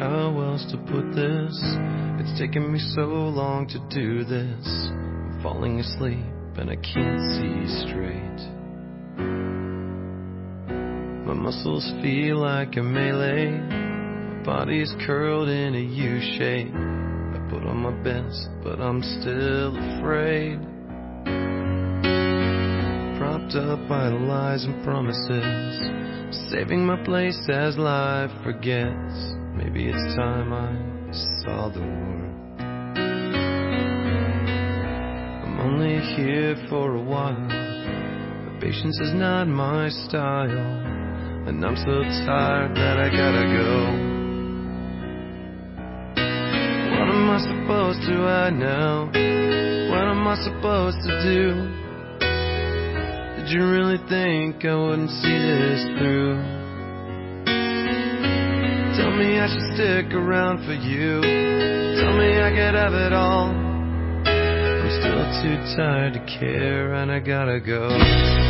how else to put this. It's taken me so long to do this. I'm falling asleep and I can't see straight. My muscles feel like a melee. My body's curled in a U shape. I put on my best, but I'm still afraid. Propped up by lies and promises. Saving my place as life forgets. Maybe it's time I saw the world. I'm only here for a while. But patience is not my style. And I'm so tired that I gotta go. What am I supposed to hide now? What am I supposed to do? Did you really think I wouldn't see this through? Me I should stick around for you. Tell me I could have it all. I'm still too tired to care and I gotta go.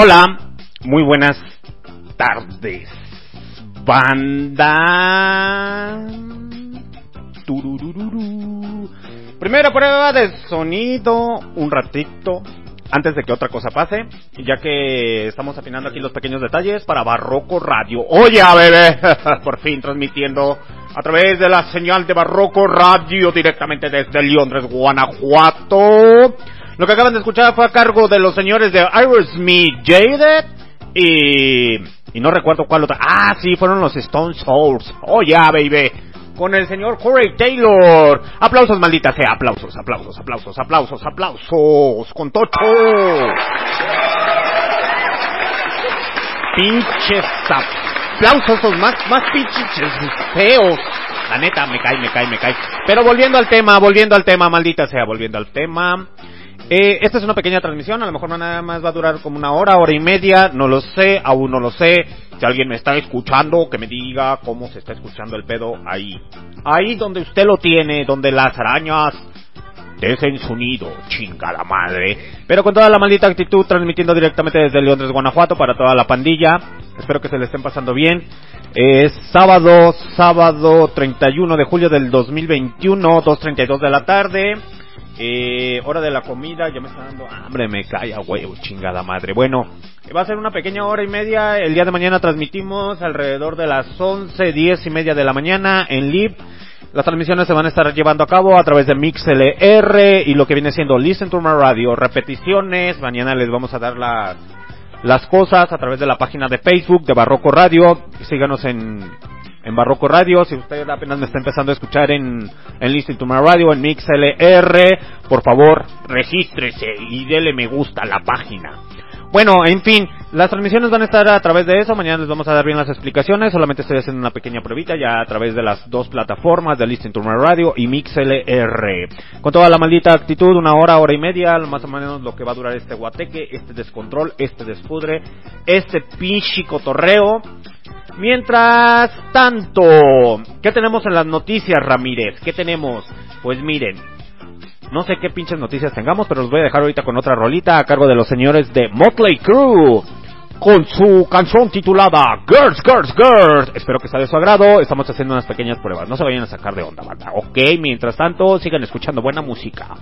Hola, muy buenas tardes, banda. Primera prueba de sonido, un ratito, antes de que otra cosa pase, ya que estamos afinando aquí los pequeños detalles para Barroco Radio. Oye, bebé, por fin transmitiendo a través de la señal de Barroco Radio directamente desde Londres, Guanajuato. Lo que acaban de escuchar fue a cargo de los señores de Aerosmith Jaded y, y no recuerdo cuál otra. Ah, sí, fueron los Stone Souls. Oh, yeah, baby. Con el señor Corey Taylor. Aplausos, maldita sea. Aplausos, aplausos, aplausos, aplausos, aplausos. Con Tocho. Pinches aplausos, más, más pinches feos. La neta, me cae, me cae, me cae. Pero volviendo al tema, volviendo al tema, maldita sea, volviendo al tema. Eh, esta es una pequeña transmisión, a lo mejor nada más va a durar como una hora, hora y media, no lo sé, aún no lo sé. Si alguien me está escuchando, que me diga cómo se está escuchando el pedo ahí. Ahí donde usted lo tiene, donde las arañas desen su nido, chingada madre. Pero con toda la maldita actitud, transmitiendo directamente desde Londres, Guanajuato, para toda la pandilla. Espero que se le estén pasando bien. Es sábado, sábado 31 de julio del 2021, 2.32 de la tarde. Eh, hora de la comida, ya me está dando hambre, me cae a huevo, chingada madre. Bueno, va a ser una pequeña hora y media. El día de mañana transmitimos alrededor de las 11, 10 y media de la mañana en live. Las transmisiones se van a estar llevando a cabo a través de MixLR y lo que viene siendo Listen to My Radio, repeticiones. Mañana les vamos a dar las, las cosas a través de la página de Facebook de Barroco Radio. Síganos en en Barroco Radio. Si usted apenas me está empezando a escuchar en, en Listen to My Radio, en MixLR, por favor, regístrese y dele me gusta a la página. Bueno, en fin, las transmisiones van a estar a través de eso. Mañana les vamos a dar bien las explicaciones. Solamente estoy haciendo una pequeña pruebita ya a través de las dos plataformas de Listen to My Radio y MixLR. Con toda la maldita actitud, una hora, hora y media, más o menos lo que va a durar este guateque, este descontrol, este despudre, este pinche cotorreo. Mientras tanto, ¿qué tenemos en las noticias, Ramírez? ¿Qué tenemos? Pues miren, no sé qué pinches noticias tengamos, pero los voy a dejar ahorita con otra rolita a cargo de los señores de Motley Crue. con su canción titulada Girls, Girls, Girls. Espero que sea de su agrado. Estamos haciendo unas pequeñas pruebas. No se vayan a sacar de onda, banda. Ok, mientras tanto, sigan escuchando buena música.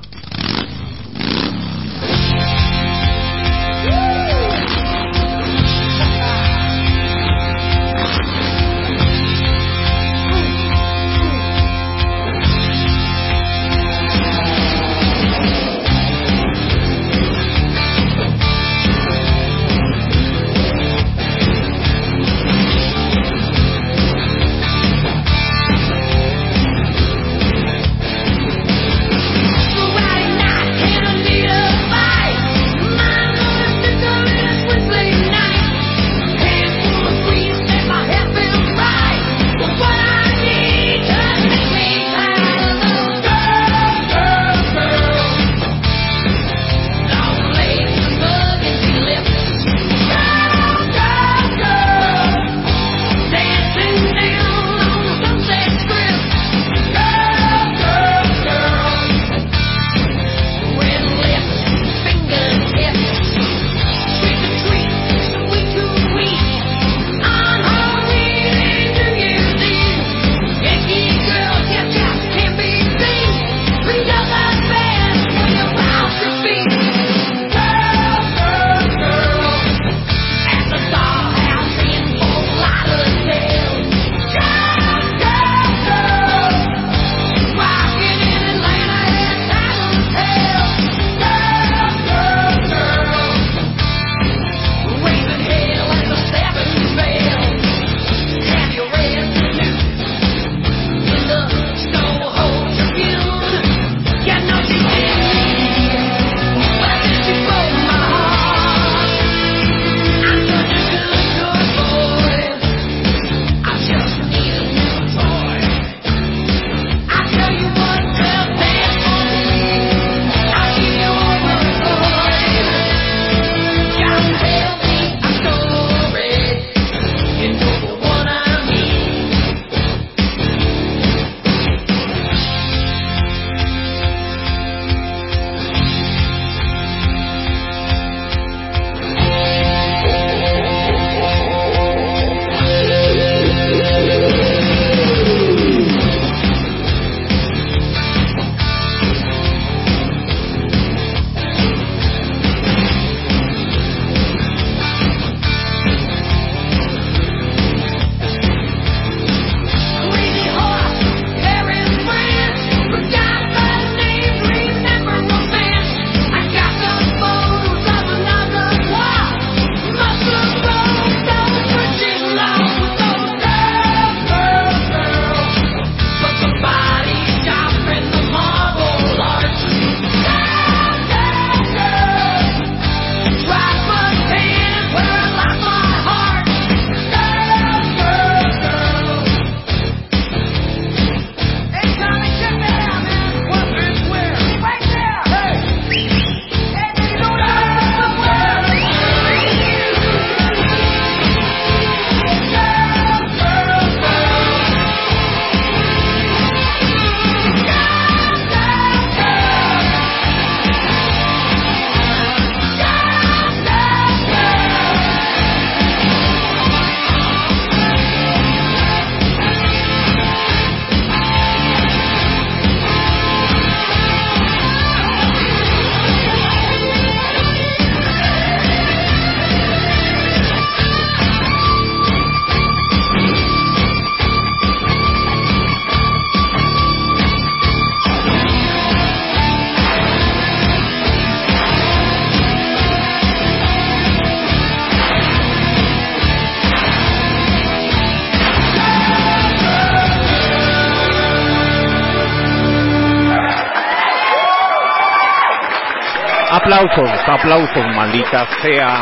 Aplausos, aplausos, maldita sea.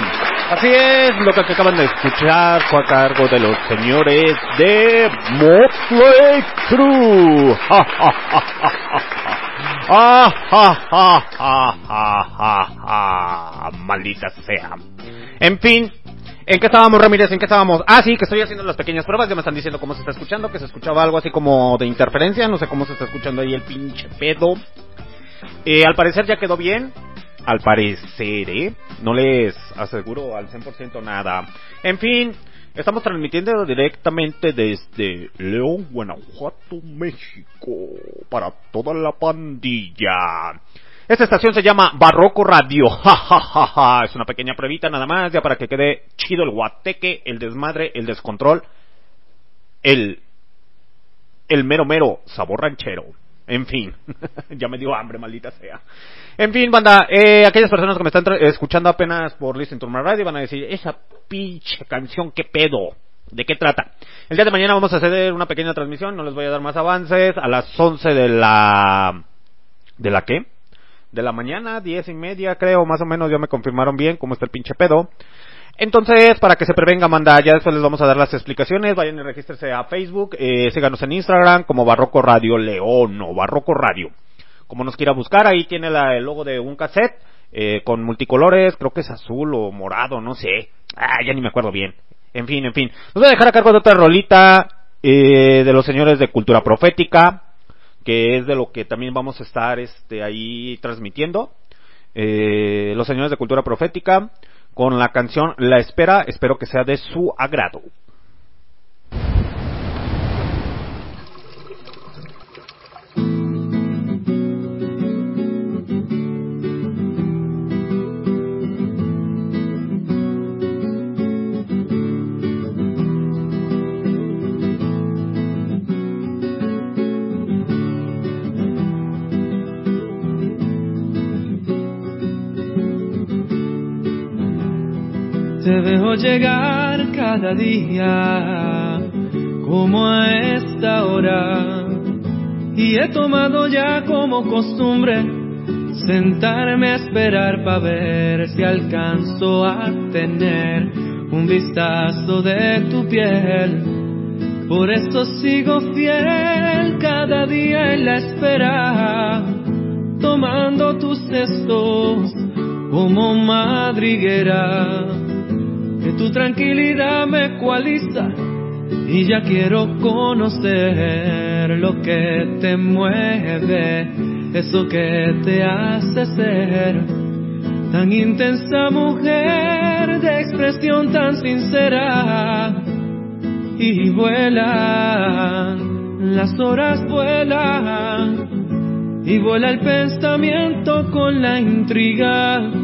Así es, lo que acaban de escuchar fue a cargo de los señores de Motley Crue. Ja, ja, ja. Maldita sea. En fin, ¿En qué estábamos, Ramírez? ¿En qué estábamos? Ah, sí, que estoy haciendo las pequeñas pruebas. Ya me están diciendo cómo se está escuchando, que se escuchaba algo así como de interferencia. No sé cómo se está escuchando ahí el pinche pedo. Eh, al parecer ya quedó bien. Al parecer, ¿eh? No les aseguro al 100% nada. En fin, estamos transmitiendo directamente desde León, Guanajuato, México, para toda la pandilla. Esta estación se llama Barroco Radio. es una pequeña pruebita nada más, ya para que quede chido el guateque, el desmadre, el descontrol, el, el mero mero sabor ranchero. En fin, ya me dio hambre, maldita sea. En fin, banda, eh, aquellas personas que me están escuchando apenas por Listen to My Radio van a decir, esa pinche canción, ¿qué pedo? ¿De qué trata? El día de mañana vamos a hacer una pequeña transmisión, no les voy a dar más avances, a las 11 de la... ¿De la qué? de la mañana, diez y media creo, más o menos, ya me confirmaron bien cómo está el pinche pedo. Entonces, para que se prevenga, manda, ya después les vamos a dar las explicaciones, vayan y regístrese a Facebook, eh, síganos en Instagram como Barroco Radio León o Barroco Radio. Como nos quiera buscar, ahí tiene la, el logo de un cassette, eh, con multicolores, creo que es azul o morado, no sé. Ah, ya ni me acuerdo bien. En fin, en fin. Nos voy a dejar a cargo de otra rolita, eh, de los señores de Cultura Profética, que es de lo que también vamos a estar este, ahí transmitiendo. Eh, los señores de cultura profética con la canción La Espera, espero que sea de su agrado. Veo llegar cada día como a esta hora y he tomado ya como costumbre sentarme a esperar para ver si alcanzo a tener un vistazo de tu piel. Por eso sigo fiel cada día en la espera, tomando tus cestos como madriguera que tu tranquilidad me ecualiza y ya quiero conocer lo que te mueve, eso que te hace ser tan intensa mujer de expresión tan sincera. Y vuelan, las horas vuelan y vuela el pensamiento con la intriga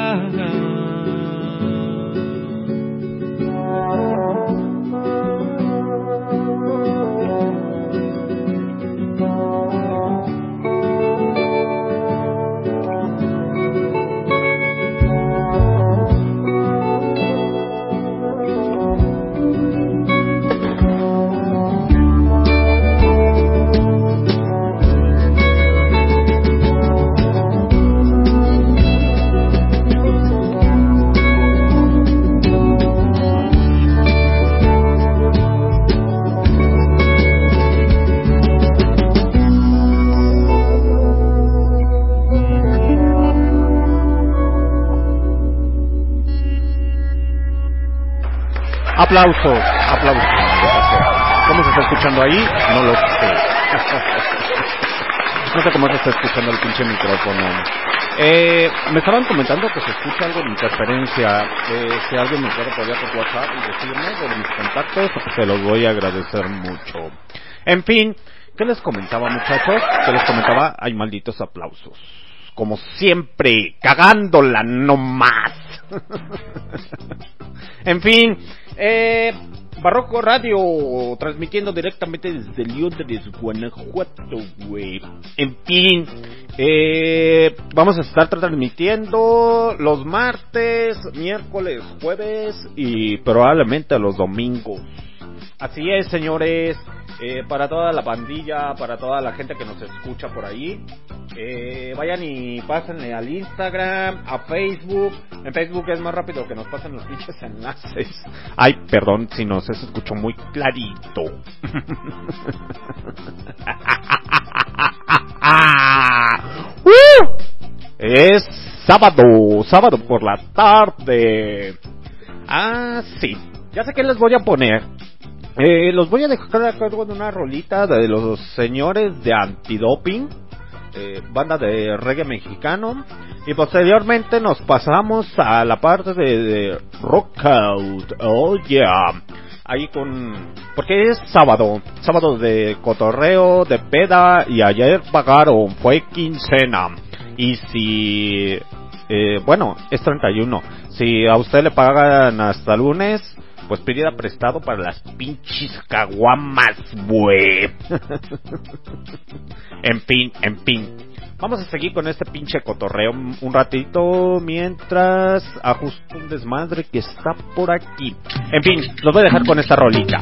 Aplausos, aplausos. ¿Cómo se está escuchando ahí? No lo sé. No sé cómo se está escuchando el pinche micrófono. Eh, me estaban comentando que se escucha algo de interferencia. Eh, si alguien me puede apoyar por WhatsApp y decirme de mis contactos, se los voy a agradecer mucho. En fin, ¿qué les comentaba muchachos? ¿Qué les comentaba? Hay malditos aplausos. Como siempre, cagándola no más. en fin, eh, Barroco Radio, transmitiendo directamente desde Londres, Guanajuato, güey. En fin, eh, vamos a estar transmitiendo los martes, miércoles, jueves y probablemente los domingos. Así es, señores. Eh, para toda la pandilla, para toda la gente que nos escucha por ahí, eh, vayan y pásenle al Instagram, a Facebook. En Facebook es más rápido que nos pasen los pinches enlaces. Ay, perdón si nos se escuchó muy clarito. ¡Uh! Es sábado, sábado por la tarde. Ah, sí. Ya sé que les voy a poner. Eh, los voy a dejar con una rolita de los señores de antidoping, eh, banda de reggae mexicano, y posteriormente nos pasamos a la parte de, de rock out, oh yeah, ahí con, porque es sábado, sábado de cotorreo, de peda, y ayer pagaron, fue quincena, y si, eh, bueno, es 31, si a usted le pagan hasta lunes, pues pidida prestado para las pinches caguamas, güey. en fin, en fin. Vamos a seguir con este pinche cotorreo un ratito mientras ajusto un desmadre que está por aquí. En fin, los voy a dejar con esta rolita.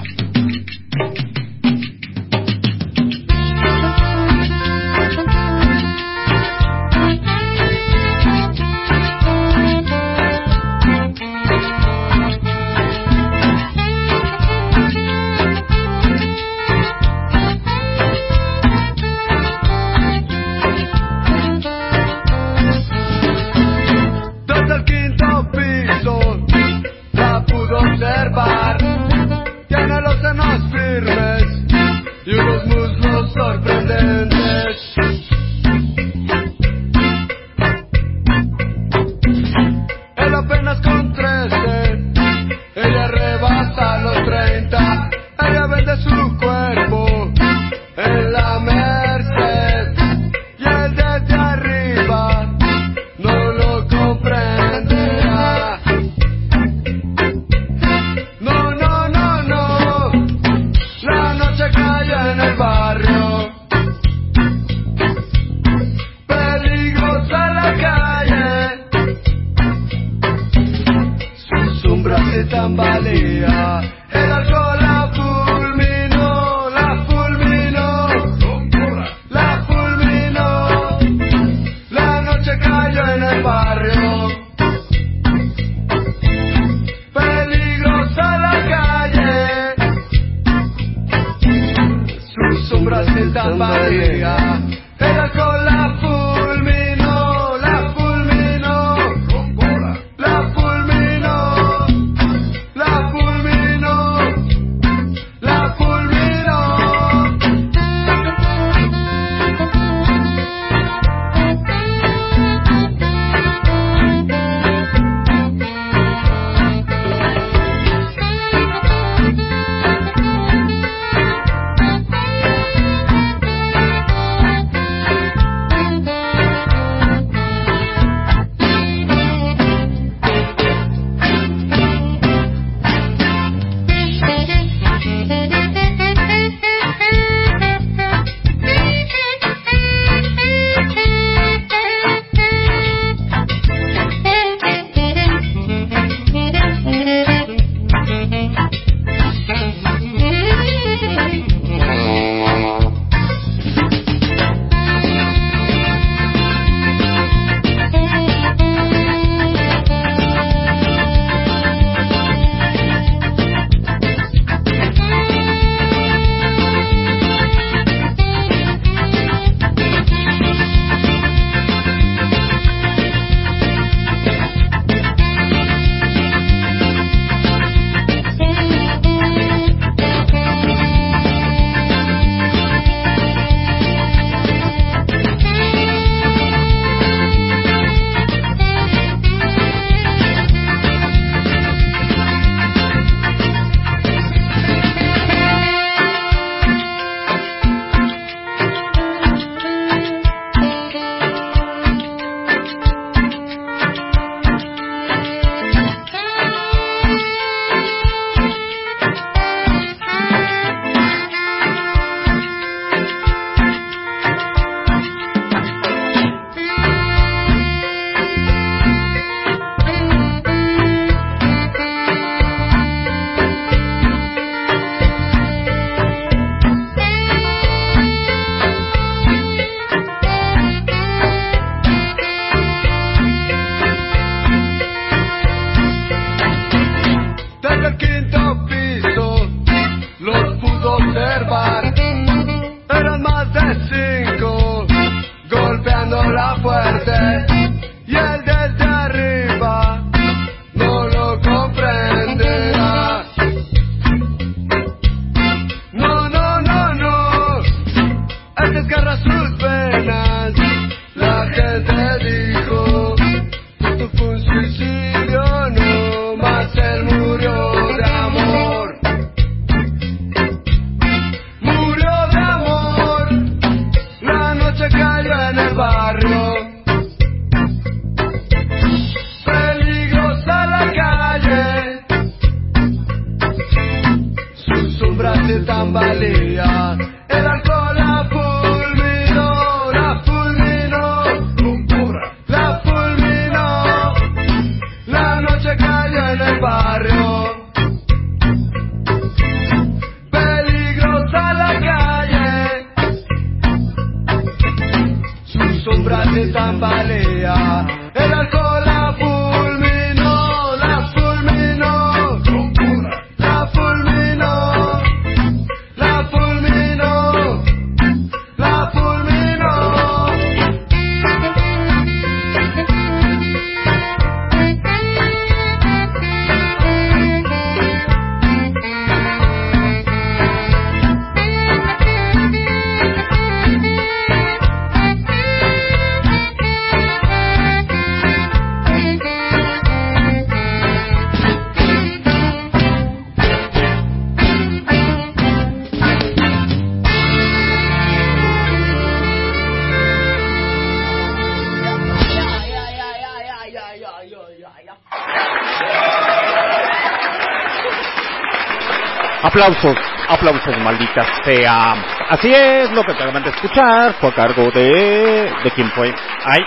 Aplausos, aplausos, maldita sea. Así es, lo que acaban de escuchar fue a cargo de... ¿De quién fue? Ay,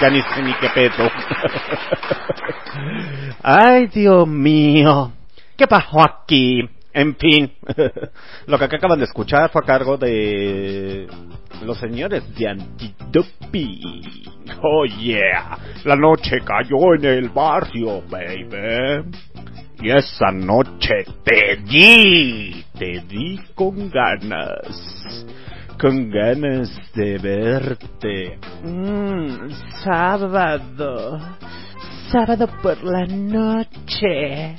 ya ni sé ni qué pedo. Ay, Dios mío. ¿Qué pasó aquí? En fin, lo que acaban de escuchar fue a cargo de los señores de Antidopi. Oh yeah, la noche cayó en el barrio, baby. Y esa noche te di, te di con ganas, con ganas de verte. Mm, sábado, sábado por la noche.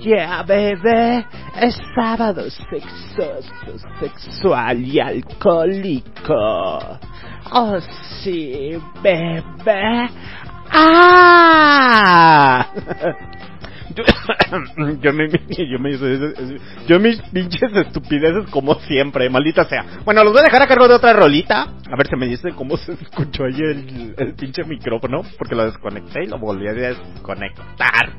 Yeah, bebé, es sábado sexoso, sexual y alcohólico. Oh sí, bebé. ¡Ah! Yo, me, yo yo mis pinches estupideces como siempre, maldita sea. Bueno, los voy a dejar a cargo de otra rolita. A ver si me dice cómo se escuchó ahí el, pinche micrófono, porque lo desconecté y lo volví a desconectar.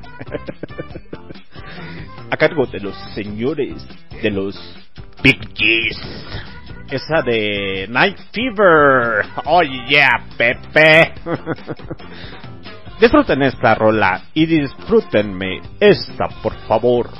A cargo de los señores de los Big. Esa de Night Fever. Oh yeah, Pepe. Disfruten esta rola y disfrútenme esta, por favor.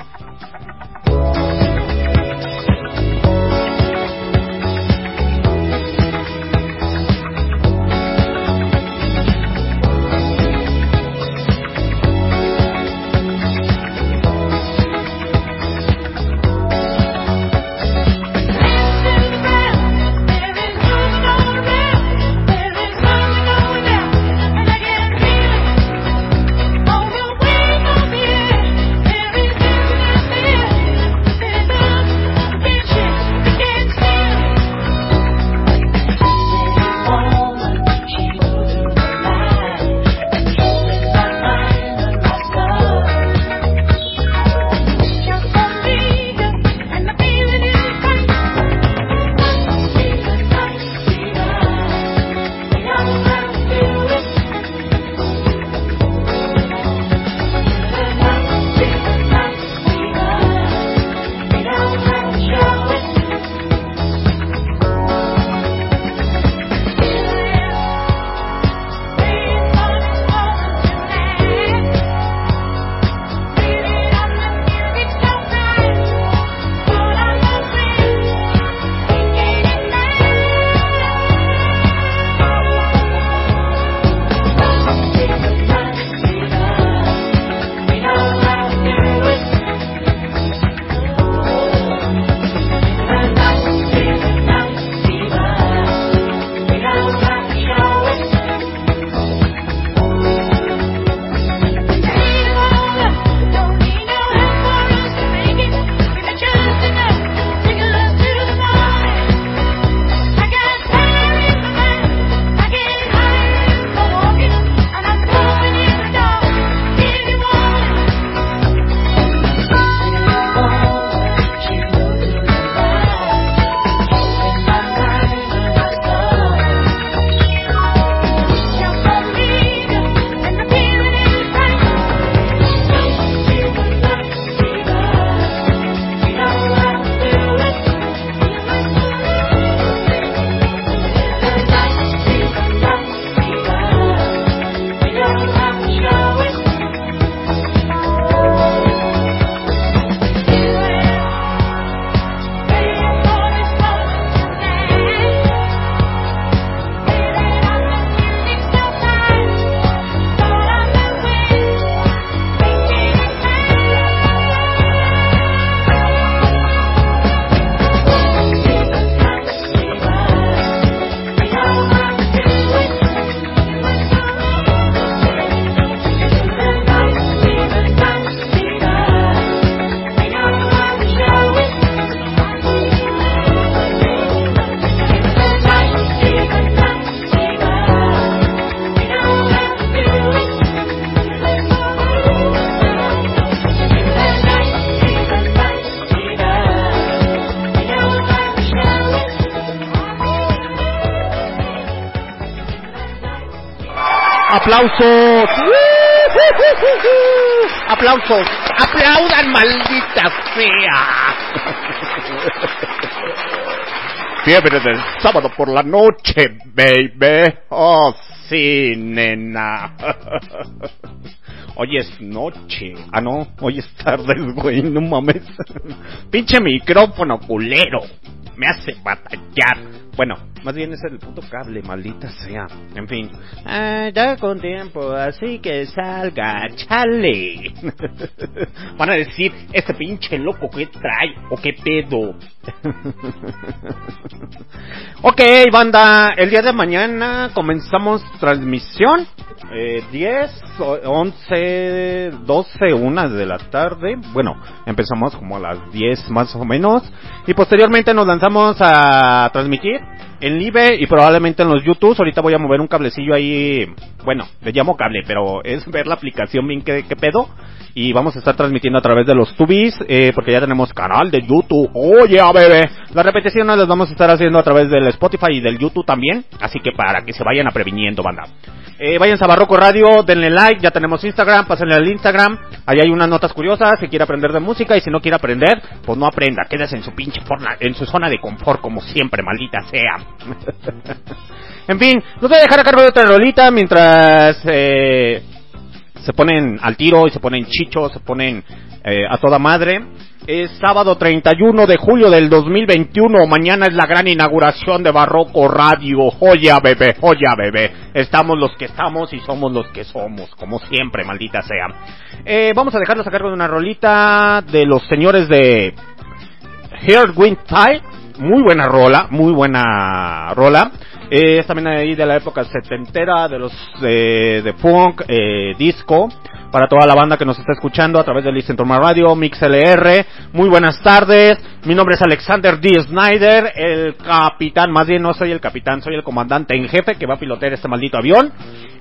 Aplausos. Aplausos. Aplaudan, maldita sea. Fiebre del sábado por la noche, baby. Oh, sí, nena. Hoy es noche. Ah, no, hoy es tarde, güey, no mames. Pinche micrófono culero. Me hace batallar. Bueno, más bien es el puto cable, maldita sea. En fin. Ah, ya con tiempo, así que salga, chale. Van a decir, este pinche loco que trae, o qué pedo. ok, banda, el día de mañana comenzamos transmisión. Eh, 10, 11, 12, 1 de la tarde. Bueno, empezamos como a las 10 más o menos. Y posteriormente nos lanzamos a transmitir en Live y probablemente en los YouTube. Ahorita voy a mover un cablecillo ahí. Bueno, le llamo cable, pero es ver la aplicación bien que, pedo. Y vamos a estar transmitiendo a través de los tubis, eh, porque ya tenemos canal de YouTube. Oye, a bebé. Las repeticiones las vamos a estar haciendo a través del Spotify y del YouTube también. Así que para que se vayan a previniendo, banda. Eh, váyanse a Barroco Radio, denle like, ya tenemos Instagram, pásenle al Instagram, ahí hay unas notas curiosas, si quiere aprender de música y si no quiere aprender, pues no aprenda, quédese en su pinche en su zona de confort como siempre, maldita sea. en fin, los voy a dejar a cargo otra rolita mientras eh, se ponen al tiro y se ponen chichos, se ponen eh, a toda madre. Es sábado 31 de julio del 2021. Mañana es la gran inauguración de Barroco Radio. Joya, bebé, joya, bebé. Estamos los que estamos y somos los que somos, como siempre, maldita sea. Eh, vamos a dejarlos a cargo de una rolita de los señores de Heart Wind Tide. Muy buena rola, muy buena rola. Eh, es también ahí de la época setentera, de los de, de funk, eh, disco para toda la banda que nos está escuchando a través de Listen to Radio, MixLR. Muy buenas tardes. Mi nombre es Alexander D. Snyder, el capitán, más bien no soy el capitán, soy el comandante en jefe que va a pilotear este maldito avión.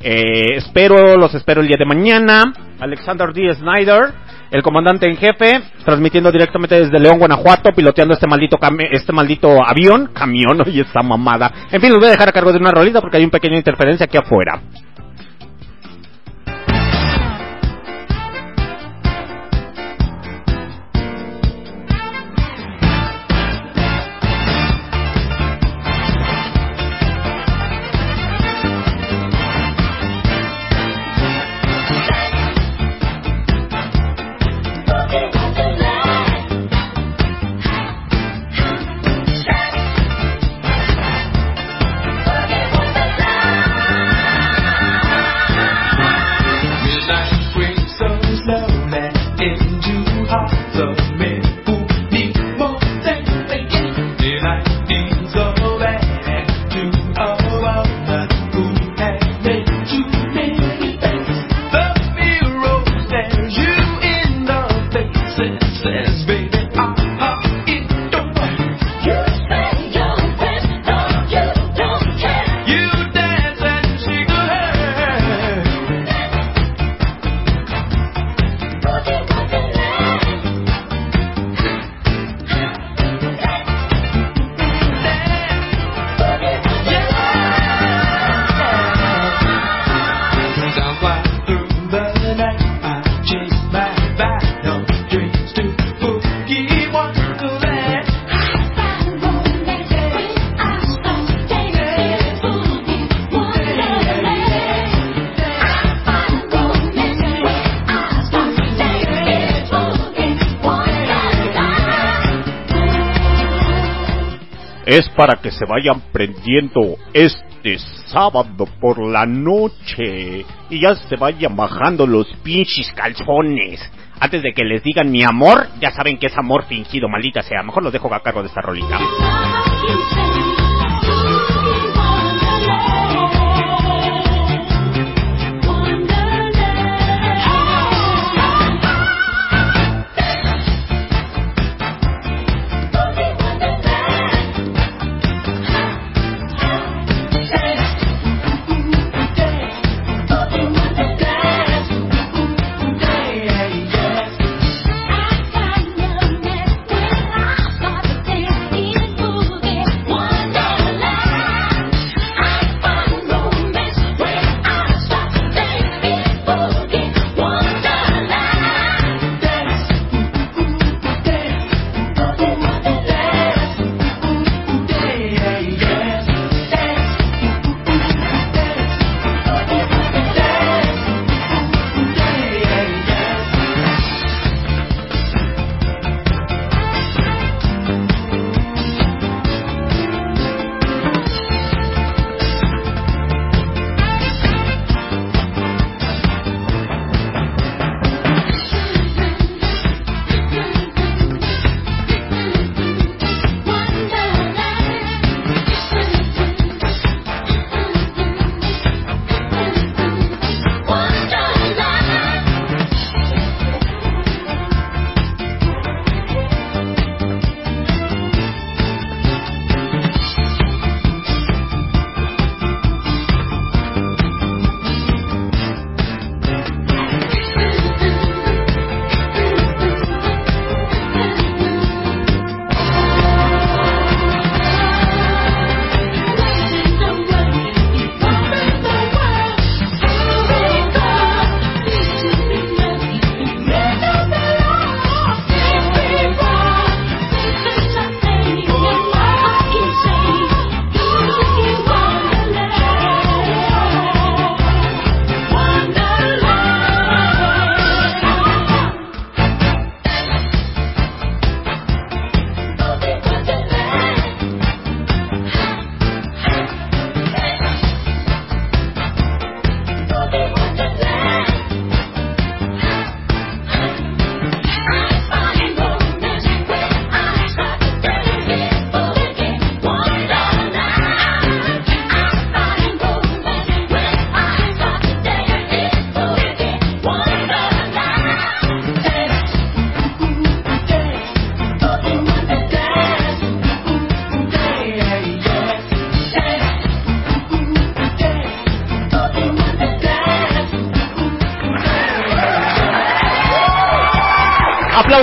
Eh, espero, los espero el día de mañana. Alexander D. Snyder, el comandante en jefe, transmitiendo directamente desde León, Guanajuato, piloteando este maldito este maldito avión, camión, y esta mamada. En fin, los voy a dejar a cargo de una rolita porque hay un pequeño interferencia aquí afuera. Para que se vayan prendiendo este sábado por la noche y ya se vayan bajando los pinches calzones. Antes de que les digan mi amor, ya saben que es amor fingido, maldita sea. Mejor los dejo a cargo de esta rolita.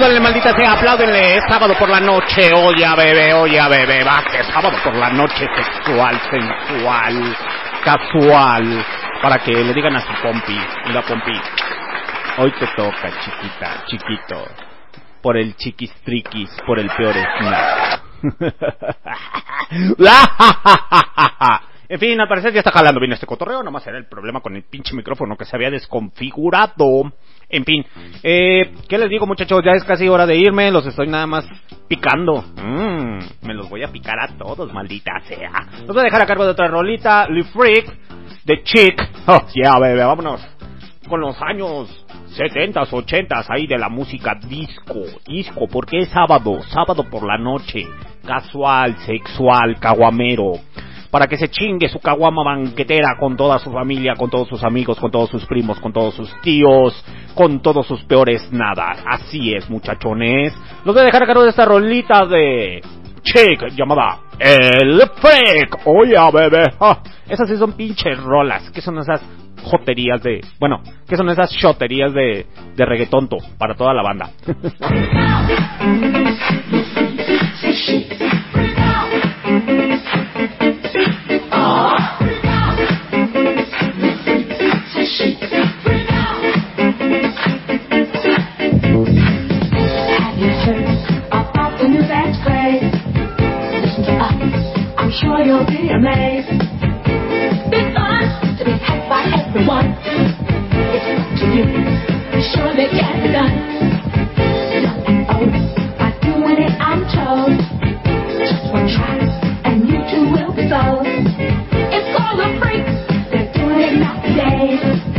Apláudanle, maldita sea, apláudenle. Es sábado por la noche, oye, bebé, oye, bebé, va, que es sábado por la noche, sexual, sensual, casual, para que le digan a su pompi, mira pompi, hoy te toca, chiquita, chiquito, por el chiquistriquis, por el peor. En fin, al parecer ya está jalando bien este cotorreo, nomás era el problema con el pinche micrófono que se había desconfigurado. En fin, eh, ¿qué les digo muchachos? Ya es casi hora de irme, los estoy nada más picando. Mm, me los voy a picar a todos, maldita sea. Los voy a dejar a cargo de otra rolita, Le Freak, de Chick. Oh, yeah, bebé, vámonos. Con los años 70s, 80s, ahí de la música disco, disco, porque es sábado, sábado por la noche, casual, sexual, caguamero para que se chingue su caguama banquetera con toda su familia, con todos sus amigos, con todos sus primos, con todos sus tíos, con todos sus peores nada. Así es, muchachones. Los voy a dejar a cargo de esta rolita de chick llamada El Freak. Oye, bebé. Ah, esas sí son pinches rolas. ¿Qué son esas joterías de... Bueno, ¿qué son esas shoterías de, de reggaetonto para toda la banda? sure you'll be amazed. Big fun to be hacked by everyone. It's up to you. Sure they can be done. And old by doing it, I'm told. Just one try, and you too will be sold. It's called a freak. They're doing it nowadays. Allow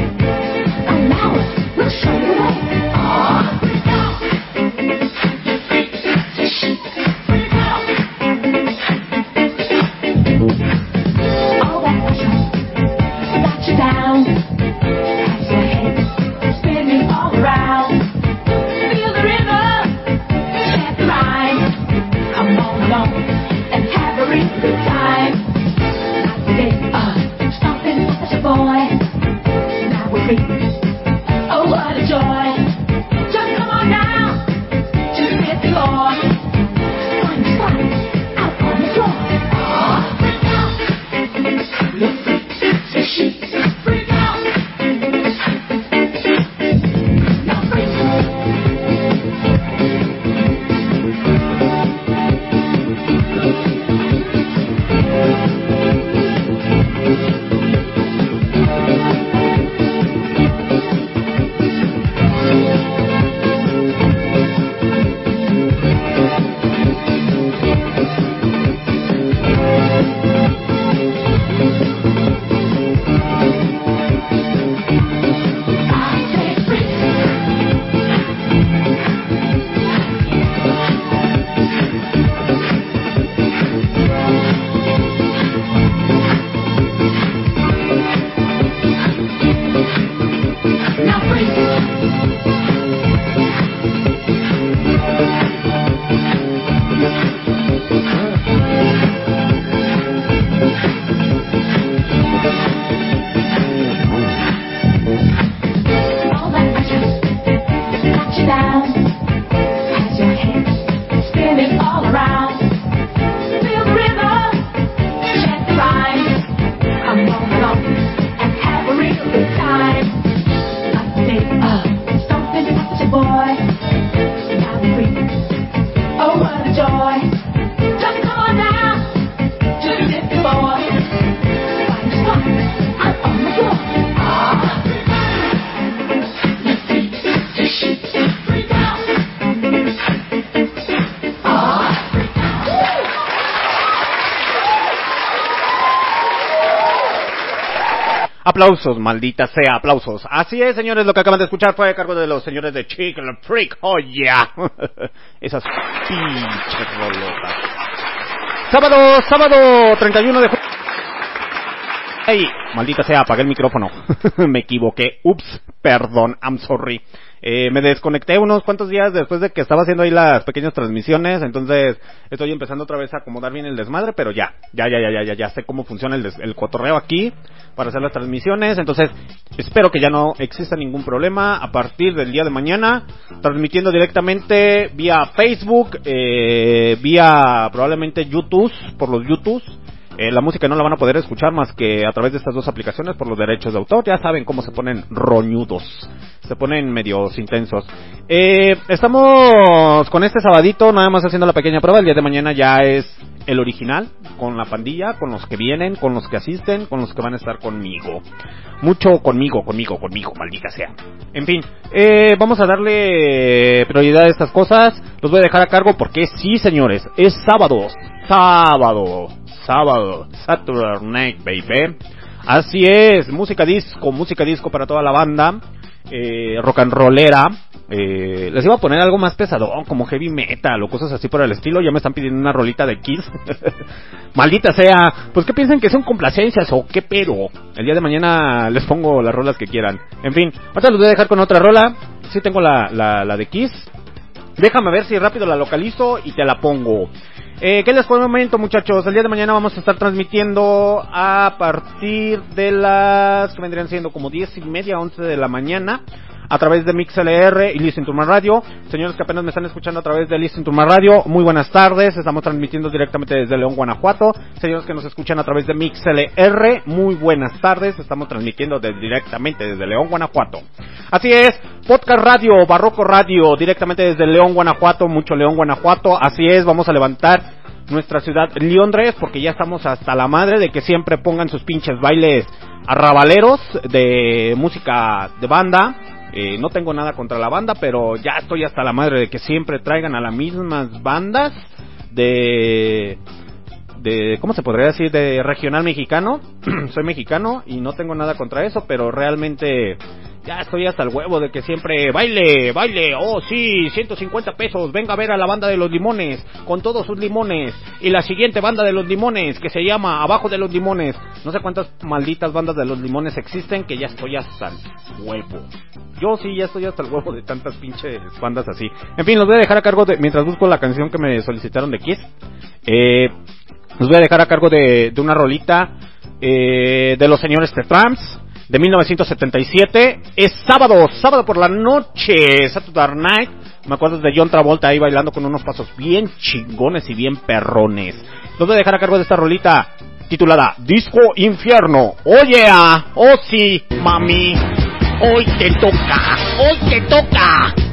Aplausos, maldita sea, aplausos. Así es, señores, lo que acaban de escuchar fue a cargo de los señores de Chicken Freak. Oh. Esas pinches rolotas. Sábado, sábado 31 de julio. Ay, maldita sea, apagué el micrófono. Me equivoqué. Ups, perdón, I'm sorry. Eh, me desconecté unos cuantos días después de que estaba haciendo ahí las pequeñas transmisiones, entonces estoy empezando otra vez a acomodar bien el desmadre, pero ya, ya, ya, ya, ya, ya, ya sé cómo funciona el, des- el cotorreo aquí para hacer las transmisiones, entonces espero que ya no exista ningún problema a partir del día de mañana, transmitiendo directamente vía Facebook, eh, vía probablemente YouTube, por los YouTube. Eh, la música no la van a poder escuchar más que a través de estas dos aplicaciones por los derechos de autor. Ya saben cómo se ponen roñudos. Se ponen medios intensos. Eh, estamos con este sabadito nada más haciendo la pequeña prueba. El día de mañana ya es el original. Con la pandilla, con los que vienen, con los que asisten, con los que van a estar conmigo. Mucho conmigo, conmigo, conmigo, maldita sea. En fin, eh, vamos a darle prioridad a estas cosas. Los voy a dejar a cargo porque sí, señores, es sábado. Sábado. Sábado. Saturday Night, baby. Así es, música disco, música disco para toda la banda. Eh, rock and rollera. Eh, les iba a poner algo más pesado, como heavy metal o cosas así por el estilo. Ya me están pidiendo una rolita de Kiss. Maldita sea. Pues que piensen que son complacencias o qué pero. El día de mañana les pongo las rolas que quieran. En fin, ahorita los voy a dejar con otra rola. Sí tengo la, la, la de Kiss. Déjame ver si rápido la localizo y te la pongo. Eh, ¿Qué les comento, muchachos? El día de mañana vamos a estar transmitiendo a partir de las que vendrían siendo como 10 y media, 11 de la mañana a través de MixLR y Listen to Radio. Señores que apenas me están escuchando a través de Listen to Radio, muy buenas tardes. Estamos transmitiendo directamente desde León, Guanajuato. Señores que nos escuchan a través de MixLR, muy buenas tardes. Estamos transmitiendo de- directamente desde León, Guanajuato. Así es, Podcast Radio, Barroco Radio, directamente desde León, Guanajuato, mucho León, Guanajuato. Así es, vamos a levantar nuestra ciudad Londres porque ya estamos hasta la madre de que siempre pongan sus pinches bailes arrabaleros de música de banda. Eh, no tengo nada contra la banda, pero ya estoy hasta la madre de que siempre traigan a las mismas bandas de de cómo se podría decir de regional mexicano. Soy mexicano y no tengo nada contra eso, pero realmente ya estoy hasta el huevo de que siempre baile, baile, oh sí, 150 pesos, venga a ver a la banda de los limones, con todos sus limones, y la siguiente banda de los limones, que se llama Abajo de los limones, no sé cuántas malditas bandas de los limones existen, que ya estoy hasta el huevo. Yo sí, ya estoy hasta el huevo de tantas pinches bandas así. En fin, los voy a dejar a cargo de, mientras busco la canción que me solicitaron de Kiss, eh, los voy a dejar a cargo de, de una rolita eh, de los señores The Tramps de 1977. Es sábado, sábado por la noche, Saturday Night. Me acuerdo de John Travolta ahí bailando con unos pasos bien chingones y bien perrones. Los dejar a cargo de esta rolita titulada Disco Infierno. Oye, ah, oh sí, mami, hoy te toca, hoy te toca.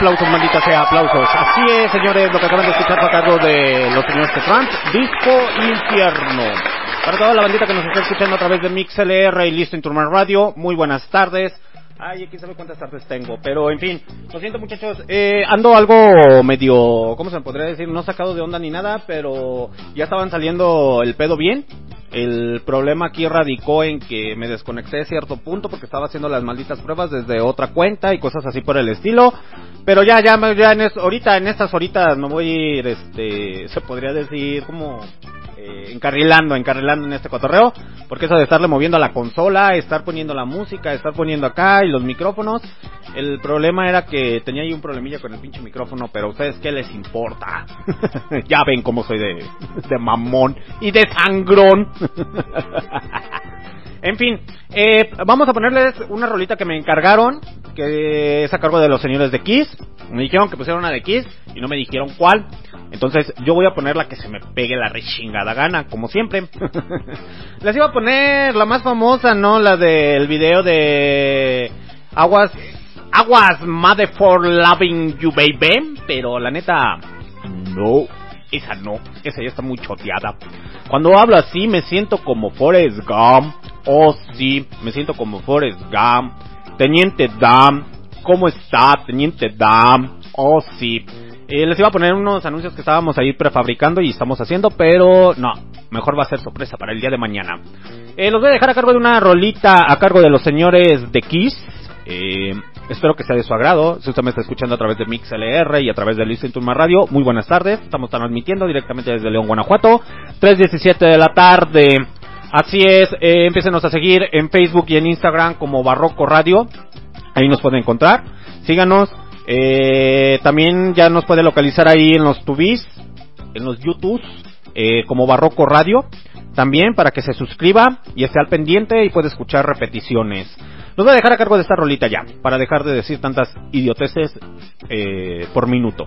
Aplausos, maldita sea, aplausos. Así es, señores, lo que acaban de escuchar fue a cargo de los señores de Trump, Disco Infierno. Para toda la bandita que nos está escuchando a través de MixLR y Listo Turman Radio, muy buenas tardes. Ay, quién sabe cuántas tardes tengo, pero en fin, lo siento muchachos, eh, ando algo medio, ¿cómo se podría decir? No sacado de onda ni nada, pero ya estaban saliendo el pedo bien. El problema aquí radicó en que me desconecté a cierto punto porque estaba haciendo las malditas pruebas desde otra cuenta y cosas así por el estilo. Pero ya, ya, ya en es, ahorita, en estas horitas me voy a ir, este, se podría decir como eh, encarrilando, encarrilando en este cotorreo, porque eso de estarle moviendo a la consola, estar poniendo la música, estar poniendo acá y los micrófonos, el problema era que tenía ahí un problemilla con el pinche micrófono, pero a ustedes qué les importa? ya ven cómo soy de, de mamón y de sangrón. En fin, eh, vamos a ponerles una rolita que me encargaron, que es a cargo de los señores de Kiss. Me dijeron que pusieron una de Kiss y no me dijeron cuál. Entonces yo voy a poner la que se me pegue la rechingada gana, como siempre. Les iba a poner la más famosa, ¿no? La del video de Aguas, Aguas Mother for Loving You Baby. Pero la neta, no. Esa no, esa ya está muy choteada. Cuando hablo así me siento como Forrest Gump. Oh sí, me siento como Forrest Gump. Teniente Dam, ¿cómo está Teniente Dam? Oh sí. Eh, les iba a poner unos anuncios que estábamos ahí prefabricando y estamos haciendo, pero no, mejor va a ser sorpresa para el día de mañana. Eh, los voy a dejar a cargo de una rolita a cargo de los señores de Kiss. Eh, espero que sea de su agrado. Si usted me está escuchando a través de MixLR y a través de Listen to My Radio, muy buenas tardes. Estamos transmitiendo directamente desde León, Guanajuato. 3.17 de la tarde. Así es, eh, a seguir en Facebook y en Instagram como Barroco Radio. Ahí nos pueden encontrar. Síganos. Eh, también ya nos puede localizar ahí en los tubis, en los YouTube, eh, como Barroco Radio. También para que se suscriba y esté al pendiente y puede escuchar repeticiones. Los voy a dejar a cargo de esta rolita ya, para dejar de decir tantas idioteces eh, por minuto.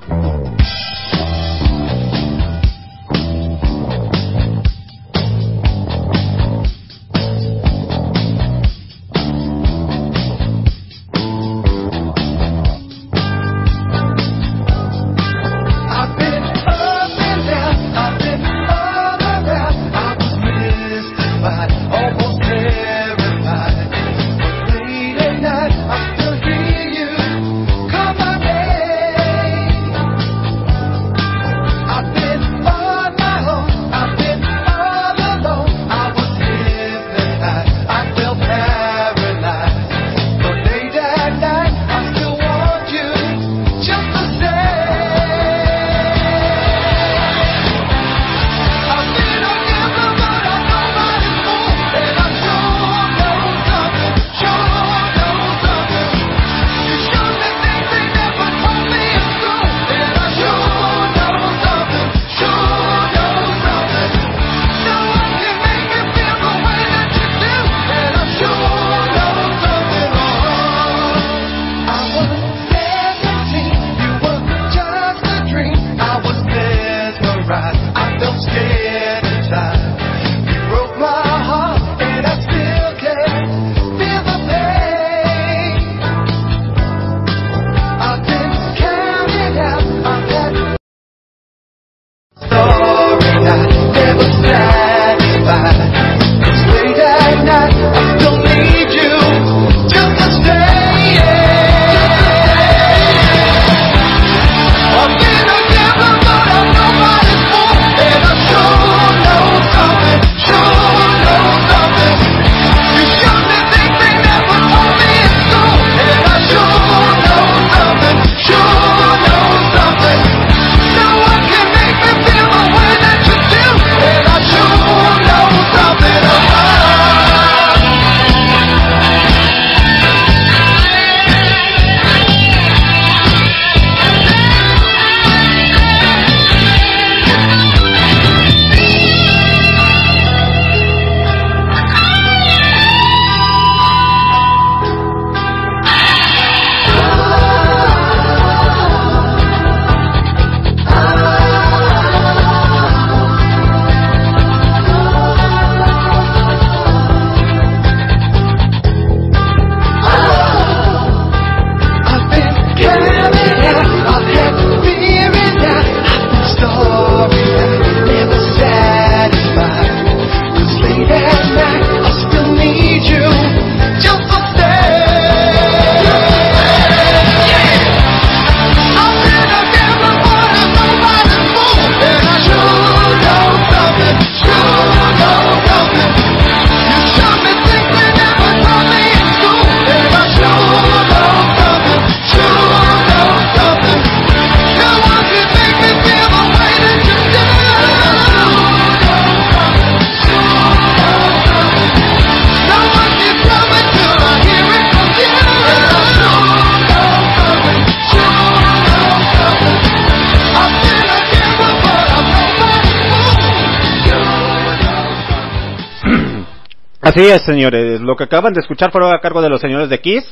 Así es, señores. Lo que acaban de escuchar fue a cargo de los señores de Kiss.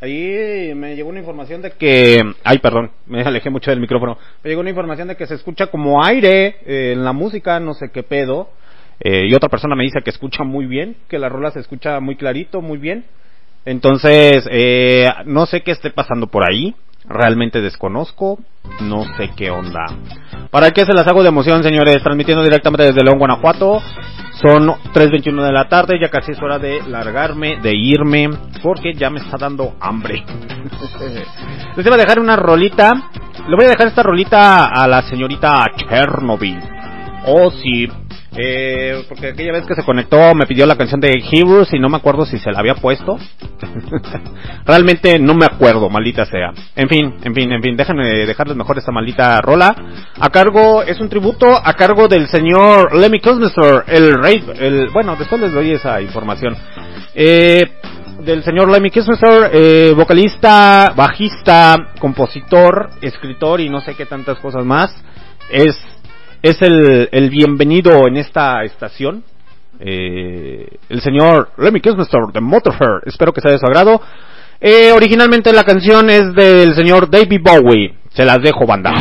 Ahí me llegó una información de que... Ay, perdón, me alejé mucho del micrófono. Me llegó una información de que se escucha como aire eh, en la música, no sé qué pedo. Eh, y otra persona me dice que escucha muy bien, que la rola se escucha muy clarito, muy bien. Entonces, eh, no sé qué esté pasando por ahí. Realmente desconozco. No sé qué onda. ¿Para qué se las hago de emoción, señores? Transmitiendo directamente desde León, Guanajuato. Son 3.21 de la tarde. Ya casi es hora de largarme, de irme. Porque ya me está dando hambre. Les iba a dejar una rolita. Le voy a dejar esta rolita a la señorita Chernobyl. Oh, sí. Eh, porque aquella vez que se conectó me pidió la canción de Heroes y no me acuerdo si se la había puesto. Realmente no me acuerdo, maldita sea. En fin, en fin, en fin, déjenme dejarles mejor esta maldita rola. A cargo, es un tributo a cargo del señor Lemmy Kilmister, el rey, el, bueno, después les doy esa información. Eh, del señor Lemmy Kilmister, eh, vocalista, bajista, compositor, escritor y no sé qué tantas cosas más. Es es el, el bienvenido en esta estación. Eh, el señor Lemmy Kilmister de Motorhead. Espero que sea de su agrado. Eh, originalmente la canción es del señor David Bowie. Se las dejo, banda.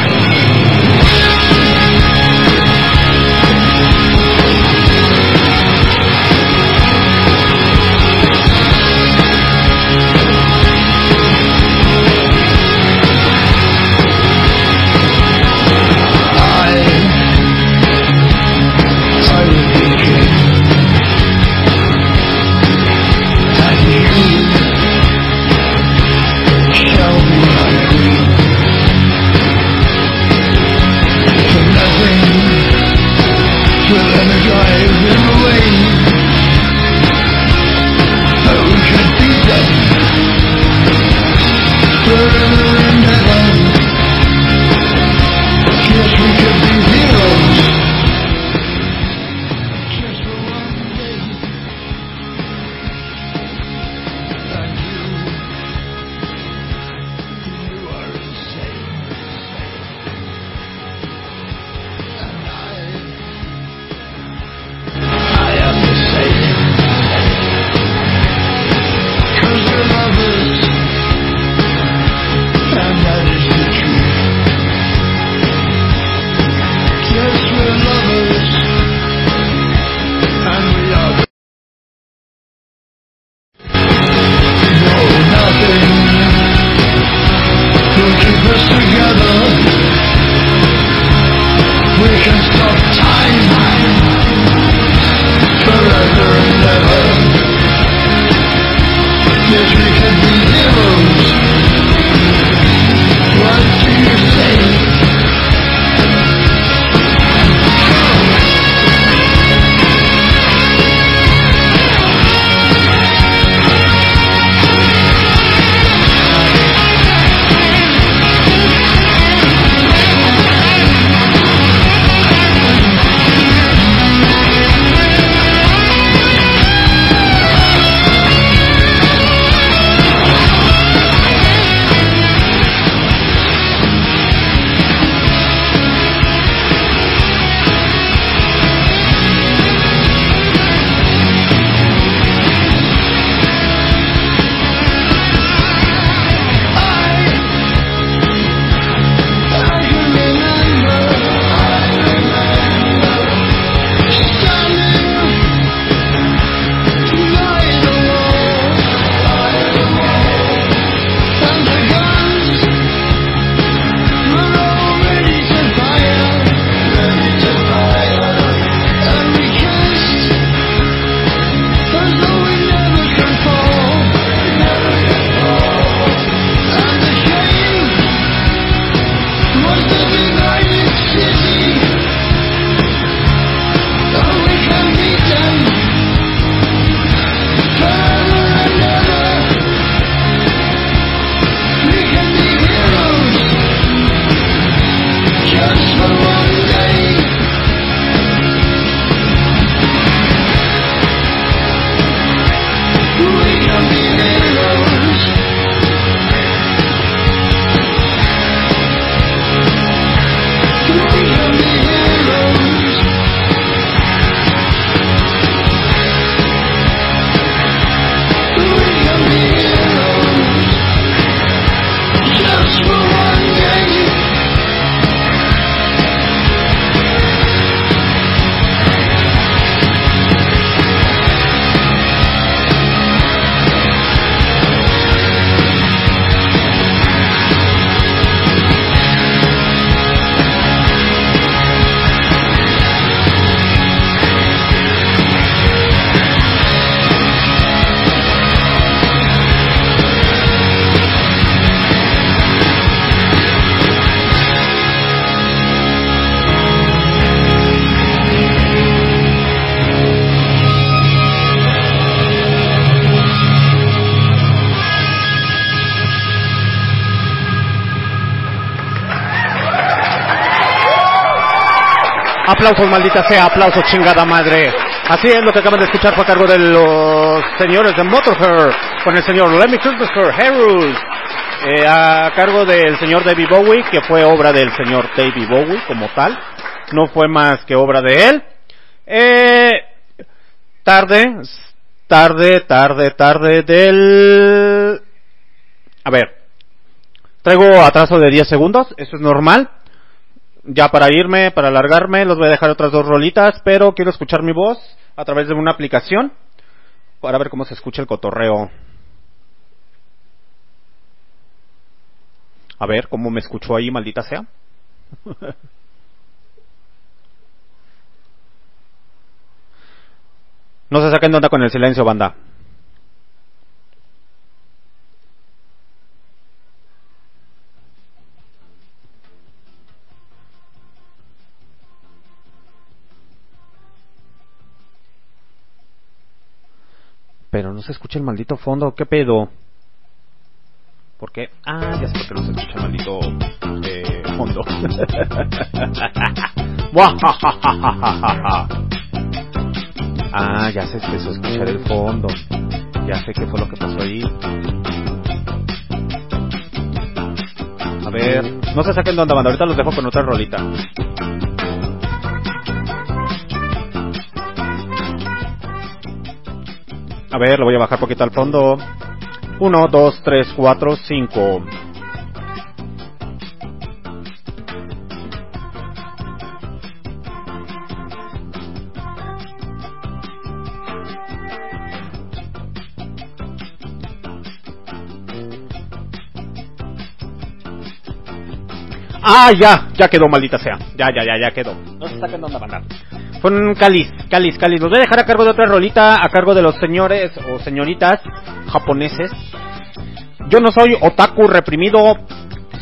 Aplausos, maldita sea, aplausos, chingada madre. Así es, lo que acaban de escuchar fue a cargo de los señores de Motorhead, con el señor Lemmy Christopher Harris, eh, a cargo del señor David Bowie, que fue obra del señor David Bowie como tal, no fue más que obra de él. Eh, tarde, tarde, tarde, tarde del... A ver, traigo atraso de 10 segundos, eso es normal. Ya para irme, para alargarme, los voy a dejar otras dos rolitas, pero quiero escuchar mi voz a través de una aplicación para ver cómo se escucha el cotorreo. A ver cómo me escuchó ahí, maldita sea. No se saquen de onda con el silencio, banda. Pero no se escucha el maldito fondo, ¿qué pedo? ¿Por qué? Ah, ya sé por qué no se escucha el maldito eh, fondo. ah, ya se empezó a escuchar el fondo. Ya sé qué fue lo que pasó ahí. A ver, no se saquen de onda, banda. Ahorita los dejo con otra rolita. A ver, lo voy a bajar poquito al fondo. 1, 2, 3, 4, 5. Ah, ya, ya quedó, maldita sea. Ya, ya, ya, ya quedó. No se saquen de onda, banda. Fue un cáliz, cáliz, cáliz. Los voy a dejar a cargo de otra rolita, a cargo de los señores o señoritas japoneses. Yo no soy otaku reprimido,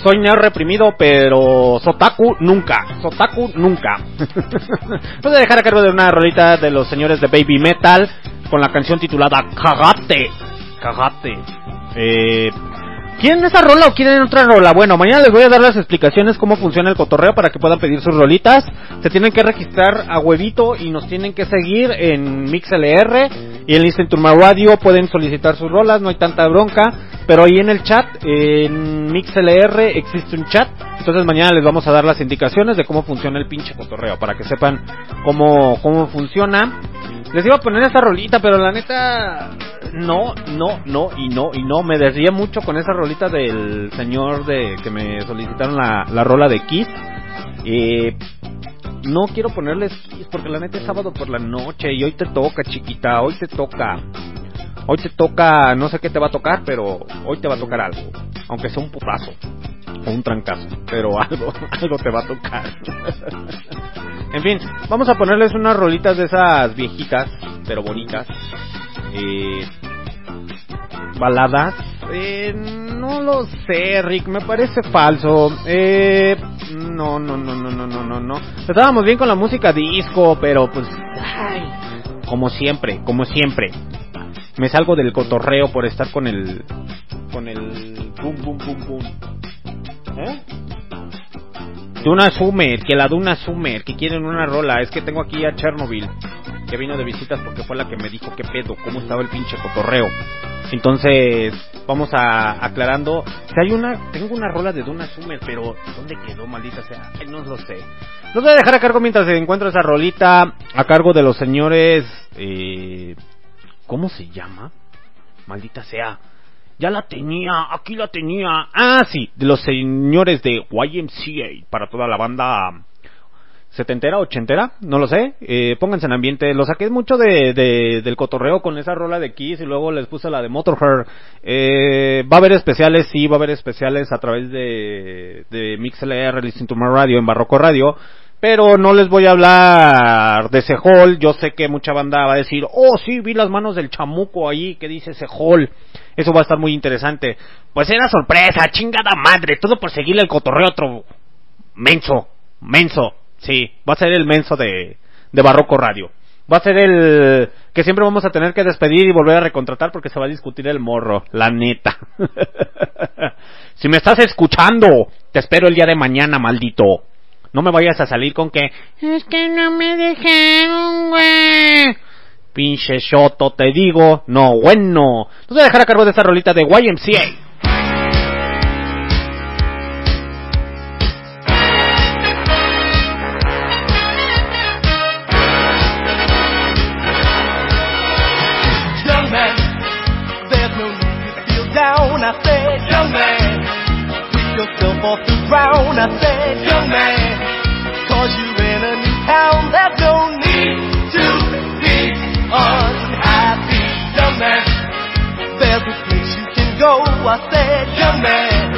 soy neo reprimido, pero sotaku nunca, sotaku nunca. Voy a dejar a cargo de una rolita de los señores de Baby Metal con la canción titulada Kagate. Kagate. Eh, ¿Quieren esa rola o quieren otra rola? Bueno, mañana les voy a dar las explicaciones cómo funciona el cotorreo para que puedan pedir sus rolitas. Se tienen que registrar a huevito y nos tienen que seguir en MixLR y en Listen to Radio. Pueden solicitar sus rolas, no hay tanta bronca. Pero ahí en el chat, en MixLR, existe un chat. Entonces mañana les vamos a dar las indicaciones de cómo funciona el pinche cotorreo para que sepan cómo, cómo funciona. Les iba a poner esta rolita, pero la neta, no, no, no y no y no. Me desvié mucho con esa rolita del señor de que me solicitaron la, la rola de Kiss. Eh, no quiero ponerles Kiss porque la neta es sábado por la noche y hoy te toca, chiquita, hoy te toca. Hoy te toca, no sé qué te va a tocar, pero hoy te va a tocar algo. Aunque sea un putazo un trancazo, pero algo, algo te va a tocar. en fin, vamos a ponerles unas rolitas de esas viejitas, pero bonitas. Eh, baladas. Eh, no lo sé, Rick, me parece falso. Eh, no, no, no, no, no, no, no, no. Estábamos bien con la música disco, pero pues, como siempre, como siempre. Me salgo del cotorreo por estar con el, con el, boom, boom, boom, boom. ¿Eh? Duna Summer, que la Duna Summer, que quieren una rola. Es que tengo aquí a Chernobyl, que vino de visitas porque fue la que me dijo qué pedo, cómo estaba el pinche cotorreo. Entonces, vamos a aclarando. Si hay una, tengo una rola de Duna Summer, pero ¿dónde quedó, maldita sea? No lo sé. Los voy a dejar a cargo mientras encuentro esa rolita, a cargo de los señores, eh, ¿cómo se llama? Maldita sea. Ya la tenía, aquí la tenía. Ah, sí, de los señores de YMCA para toda la banda setentera, ochentera, no lo sé. Eh, pónganse en ambiente. Lo saqué mucho de, de- del cotorreo con esa rola de Kiss y luego les puse la de Motorhead. Eh, va a haber especiales, sí, va a haber especiales a través de, de MixLR, Listen to My Radio, en Barroco Radio. Pero no les voy a hablar de Sehol. Yo sé que mucha banda va a decir, oh, sí, vi las manos del chamuco ahí que dice Sehol. Eso va a estar muy interesante. Pues era sorpresa, chingada madre. Todo por seguirle el cotorreo otro menso, menso. Sí, va a ser el menso de, de Barroco Radio. Va a ser el que siempre vamos a tener que despedir y volver a recontratar porque se va a discutir el morro, la neta. si me estás escuchando, te espero el día de mañana, maldito. No me vayas a salir con que es que no me dejaron, güey. Pinche shoto, te digo, no, bueno. Nos voy a dejar a cargo de esta rolita de YMCA. I said, young man, I said, young man,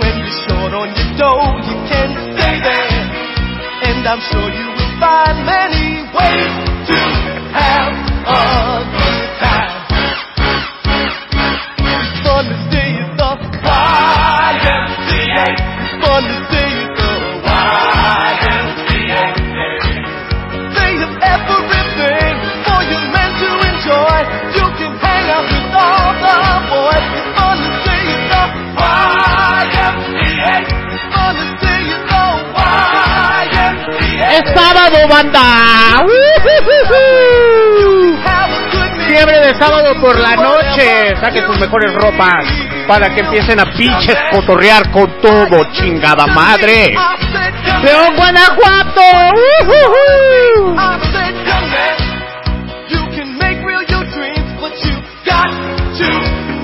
when you're short on your dough, you can stay there. And I'm sure you will find many ways to have a sábado, banda! Fiebre de sábado por la noche. Saquen sus mejores ropas para que empiecen a pinches cotorrear con todo, chingada madre. ¡León, Guanajuato! ¡Ujujú! I said, young man, you can make real your dreams, but you got to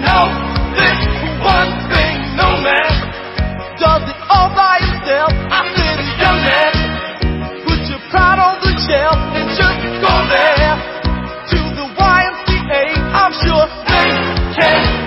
know this one thing. No man does it all by himself. I said, young man, put on the shelf and just go there to the YMCA. I'm sure they can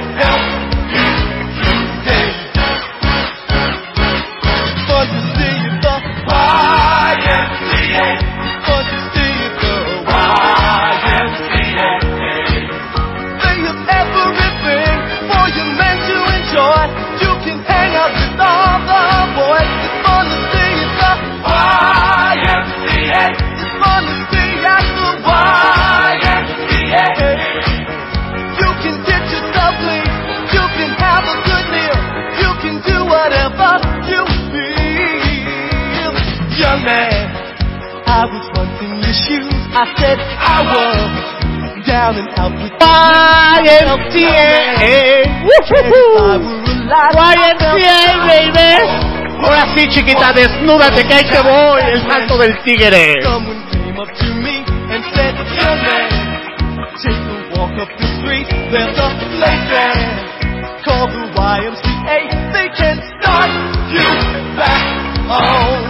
I was once in your shoes. I said I was down and out with YMCA. YMCA, baby. Ahora sí, chiquita, desnúdate que ahí te voy. El salto del tigre. Someone came up to me and said, Young man, take a walk up the street. There's a place there called the YMCA. They can start you back on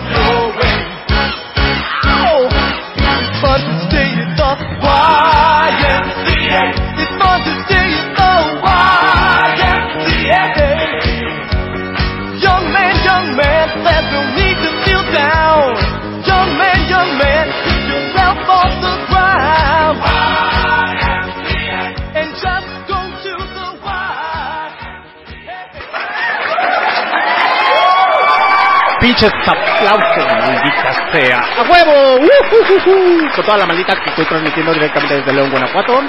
Pinches aplausos, maldita sea. ¡A huevo! ¡Ujujuju! Con toda la maldita que estoy transmitiendo directamente desde León, Guanajuato.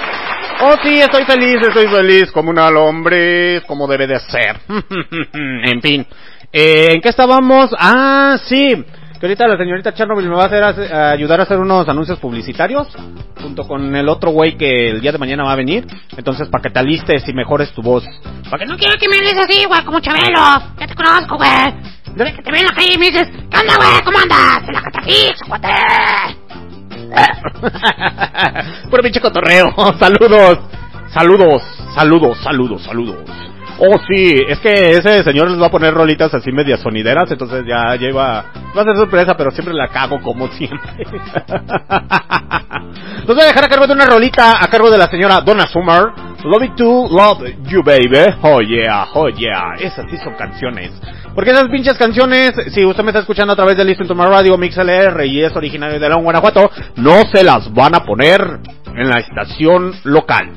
Oh, sí, estoy feliz, estoy feliz, como una lombriz, como debe de ser. en fin. Eh, ¿En qué estábamos? Ah, sí. Que ahorita la señorita Chernobyl me va a hacer, a ayudar a hacer unos anuncios publicitarios. Junto con el otro güey que el día de mañana va a venir. Entonces, para que te alistes y mejores tu voz. Para que no No quiero que me hables así, güey, como Chabelo. Ya te conozco, güey. Desde que te veo en la calle y me dices, ¿qué onda, güey? ¿Cómo andas? En la catafix, cuate. Puro pinche cotorreo. Saludos. Saludos. Saludos, saludos, saludos. Oh, sí, es que ese señor les va a poner rolitas así medias sonideras, entonces ya, ya iba, va a ser sorpresa, pero siempre la cago como siempre. Nos voy a dejar a cargo de una rolita a cargo de la señora Donna Summer. Love it to love you, baby. Oh yeah, oh yeah. Esas sí son canciones. Porque esas pinches canciones, si usted me está escuchando a través de Listen to My Radio, MixLR y es originario de León, Guanajuato, no se las van a poner en la estación local.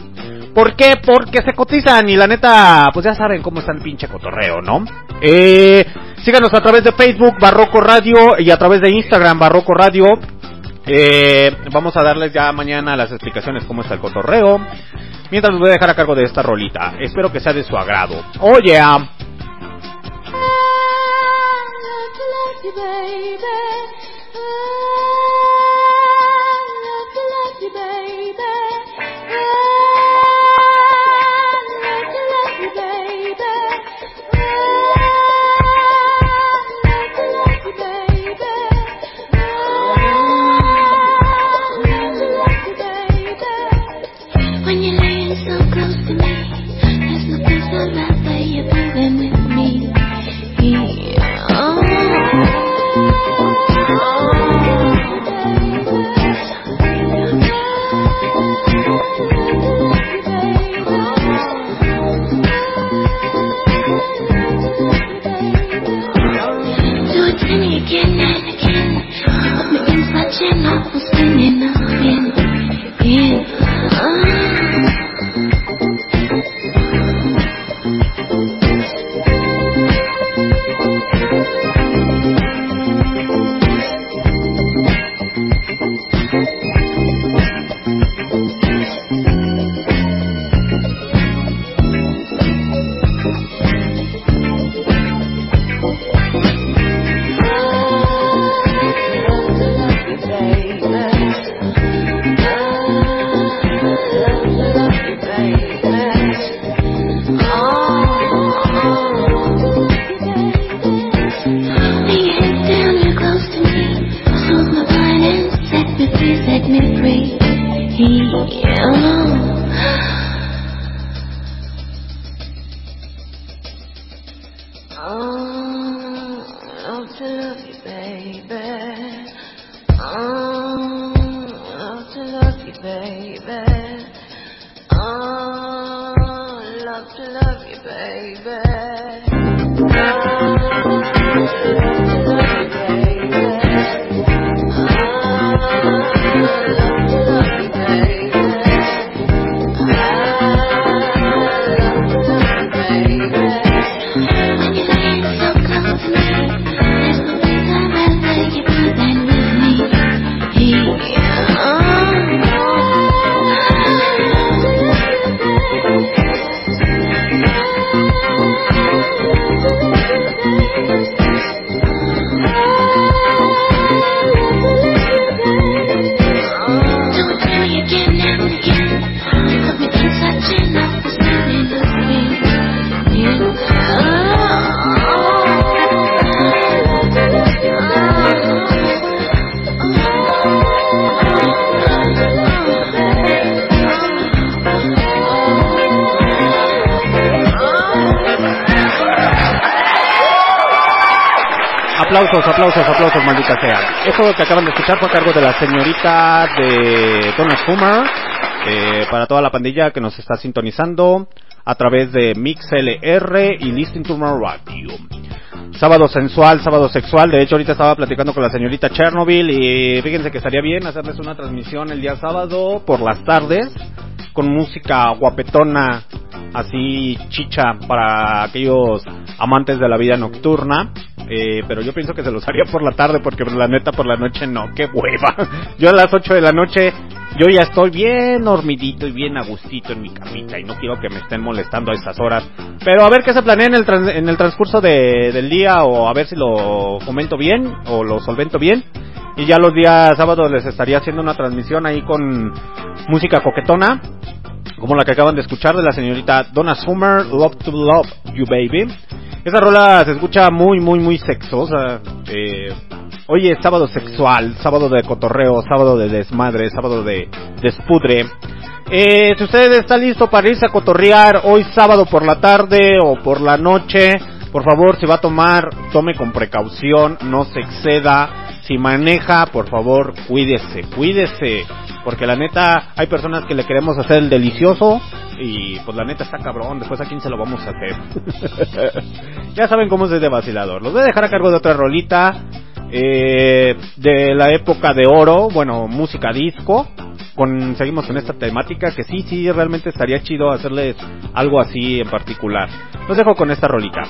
¿Por qué? Porque se cotizan y la neta, pues ya saben cómo está el pinche cotorreo, ¿no? Eh, síganos a través de Facebook, Barroco Radio, y a través de Instagram, Barroco Radio. Eh, vamos a darles ya mañana las explicaciones cómo está el cotorreo. Mientras los voy a dejar a cargo de esta rolita. Espero que sea de su agrado. Oye, baby. llena, pues bien, bien. Ah. Escuchar a cargo de la señorita de Donna Schumer, eh, para toda la pandilla que nos está sintonizando a través de MixLR y Listen to My Radio. Sábado sensual, sábado sexual. De hecho, ahorita estaba platicando con la señorita Chernobyl y fíjense que estaría bien hacerles una transmisión el día sábado por las tardes con música guapetona, así chicha para aquellos amantes de la vida nocturna. Eh, pero yo pienso que se los haría por la tarde porque la neta por la noche no, qué hueva. Yo a las 8 de la noche yo ya estoy bien dormidito y bien agustito en mi camita y no quiero que me estén molestando a esas horas. Pero a ver qué se planea en el, trans- en el transcurso de- del día o a ver si lo comento bien o lo solvento bien. Y ya los días sábados les estaría haciendo una transmisión ahí con música coquetona, como la que acaban de escuchar de la señorita Donna Summer, Love to Love You Baby. Esa rola se escucha muy, muy, muy sexosa. Eh, hoy es sábado sexual, sábado de cotorreo, sábado de desmadre, sábado de despudre. Eh, si usted está listo para irse a cotorrear hoy sábado por la tarde o por la noche, por favor, si va a tomar, tome con precaución, no se exceda. Si maneja, por favor, cuídese, cuídese. Porque la neta, hay personas que le queremos hacer el delicioso y pues la neta está cabrón, después a quién se lo vamos a hacer. ya saben cómo es de vacilador. Los voy a dejar a cargo de otra rolita eh, de la época de oro, bueno, música disco. Con, seguimos con esta temática que sí, sí, realmente estaría chido hacerles algo así en particular. Los dejo con esta rolita.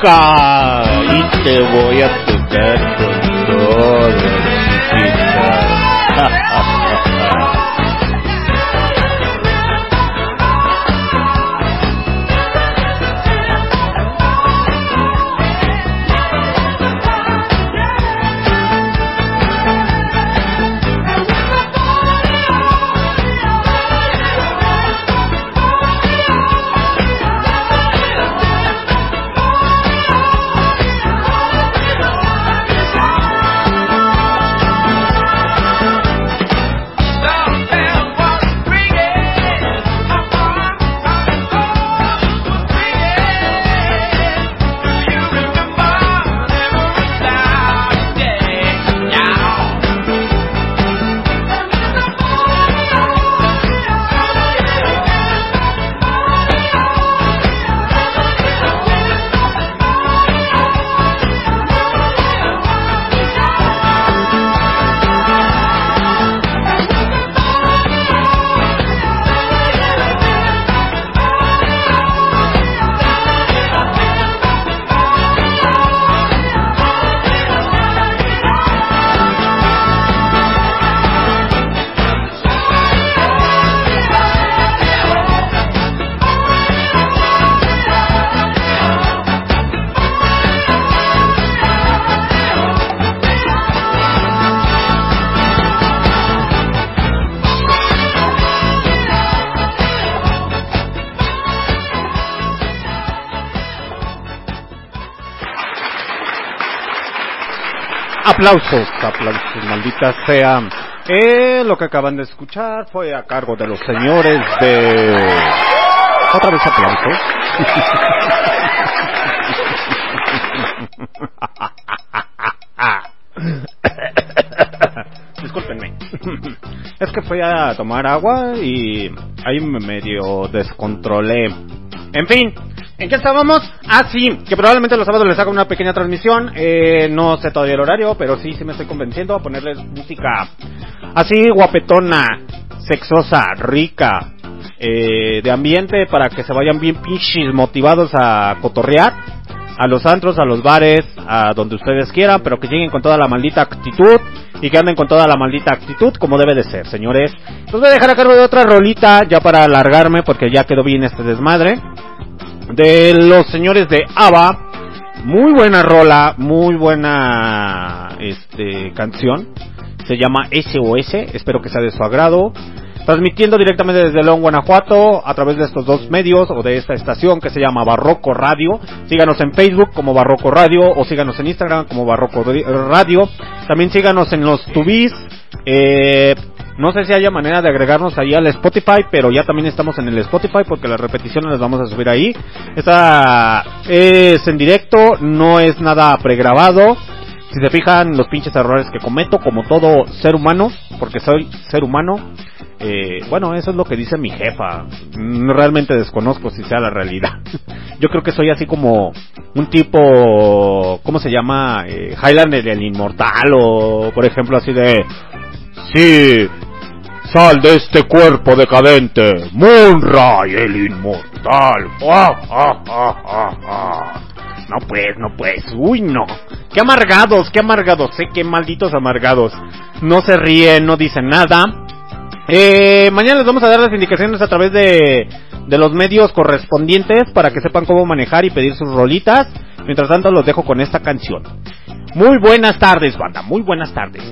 Te Aplausos, aplausos, maldita sea. Eh, lo que acaban de escuchar fue a cargo de los señores de... Otra vez aplausos. Discúlpenme. Es que fui a tomar agua y ahí me medio descontrolé. En fin, ¿en qué estábamos? Ah, sí, que probablemente los sábados les haga una pequeña transmisión. Eh, no sé todavía el horario, pero sí, sí me estoy convenciendo a ponerles música así guapetona, sexosa, rica, eh, de ambiente para que se vayan bien pinches motivados a cotorrear. A los antros, a los bares, a donde ustedes quieran, pero que lleguen con toda la maldita actitud y que anden con toda la maldita actitud como debe de ser, señores. Los voy a dejar a cargo de otra rolita ya para alargarme porque ya quedó bien este desmadre. De los señores de ABBA. Muy buena rola, muy buena este canción. Se llama SOS, espero que sea de su agrado. Transmitiendo directamente desde León, Guanajuato, a través de estos dos medios o de esta estación que se llama Barroco Radio. Síganos en Facebook como Barroco Radio o síganos en Instagram como Barroco Radio. También síganos en los tubis. Eh, no sé si haya manera de agregarnos ahí al Spotify, pero ya también estamos en el Spotify porque las repeticiones las vamos a subir ahí. Esta es en directo, no es nada pregrabado. Si se fijan los pinches errores que cometo, como todo ser humano, porque soy ser humano, eh, bueno, eso es lo que dice mi jefa. Mm, Realmente desconozco si sea la realidad. Yo creo que soy así como un tipo, ¿cómo se llama? Eh, Highlander el Inmortal o, por ejemplo, así de... Sí, sal de este cuerpo decadente, Moonray el Inmortal. No pues, no pues, uy no. Qué amargados, qué amargados, eh, qué malditos amargados. No se ríen, no dicen nada. Eh, mañana les vamos a dar las indicaciones a través de, de los medios correspondientes para que sepan cómo manejar y pedir sus rolitas. Mientras tanto los dejo con esta canción. Muy buenas tardes, banda, muy buenas tardes.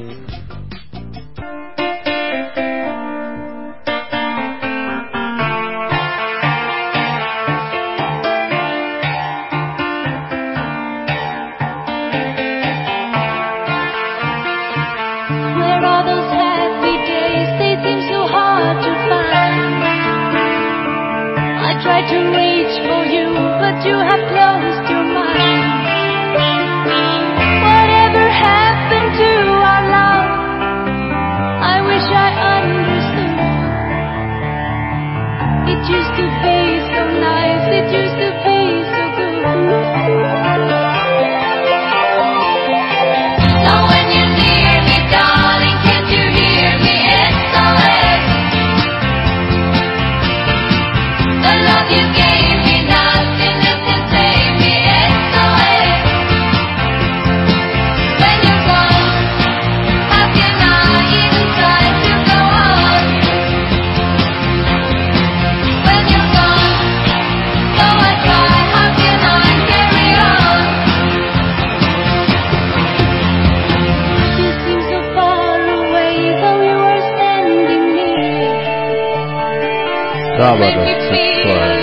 Sábado sexual.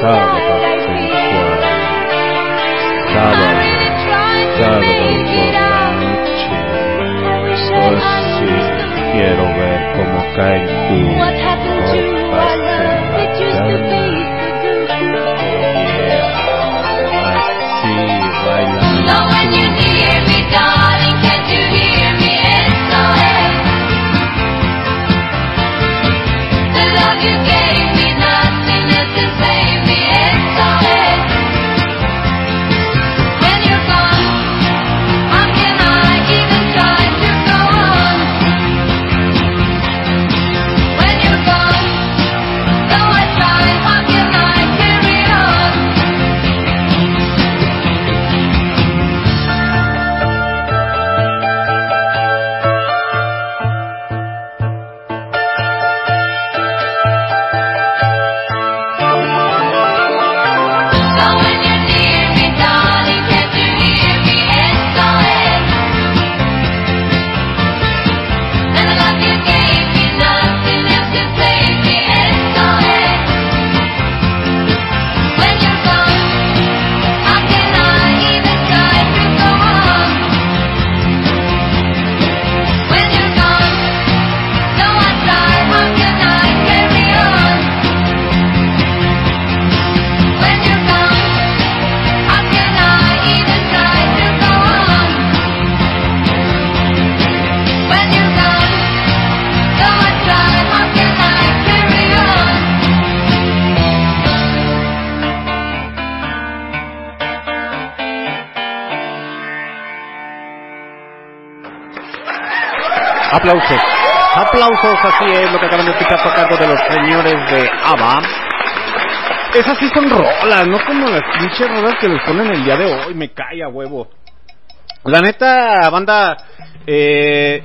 Sábado sensual. Sábado. Sábado por la noche. Oh sí, quiero ver cómo caen tus son rolas, no como las pinches rolas que les ponen el día de hoy, me cae huevo. La neta, banda, eh,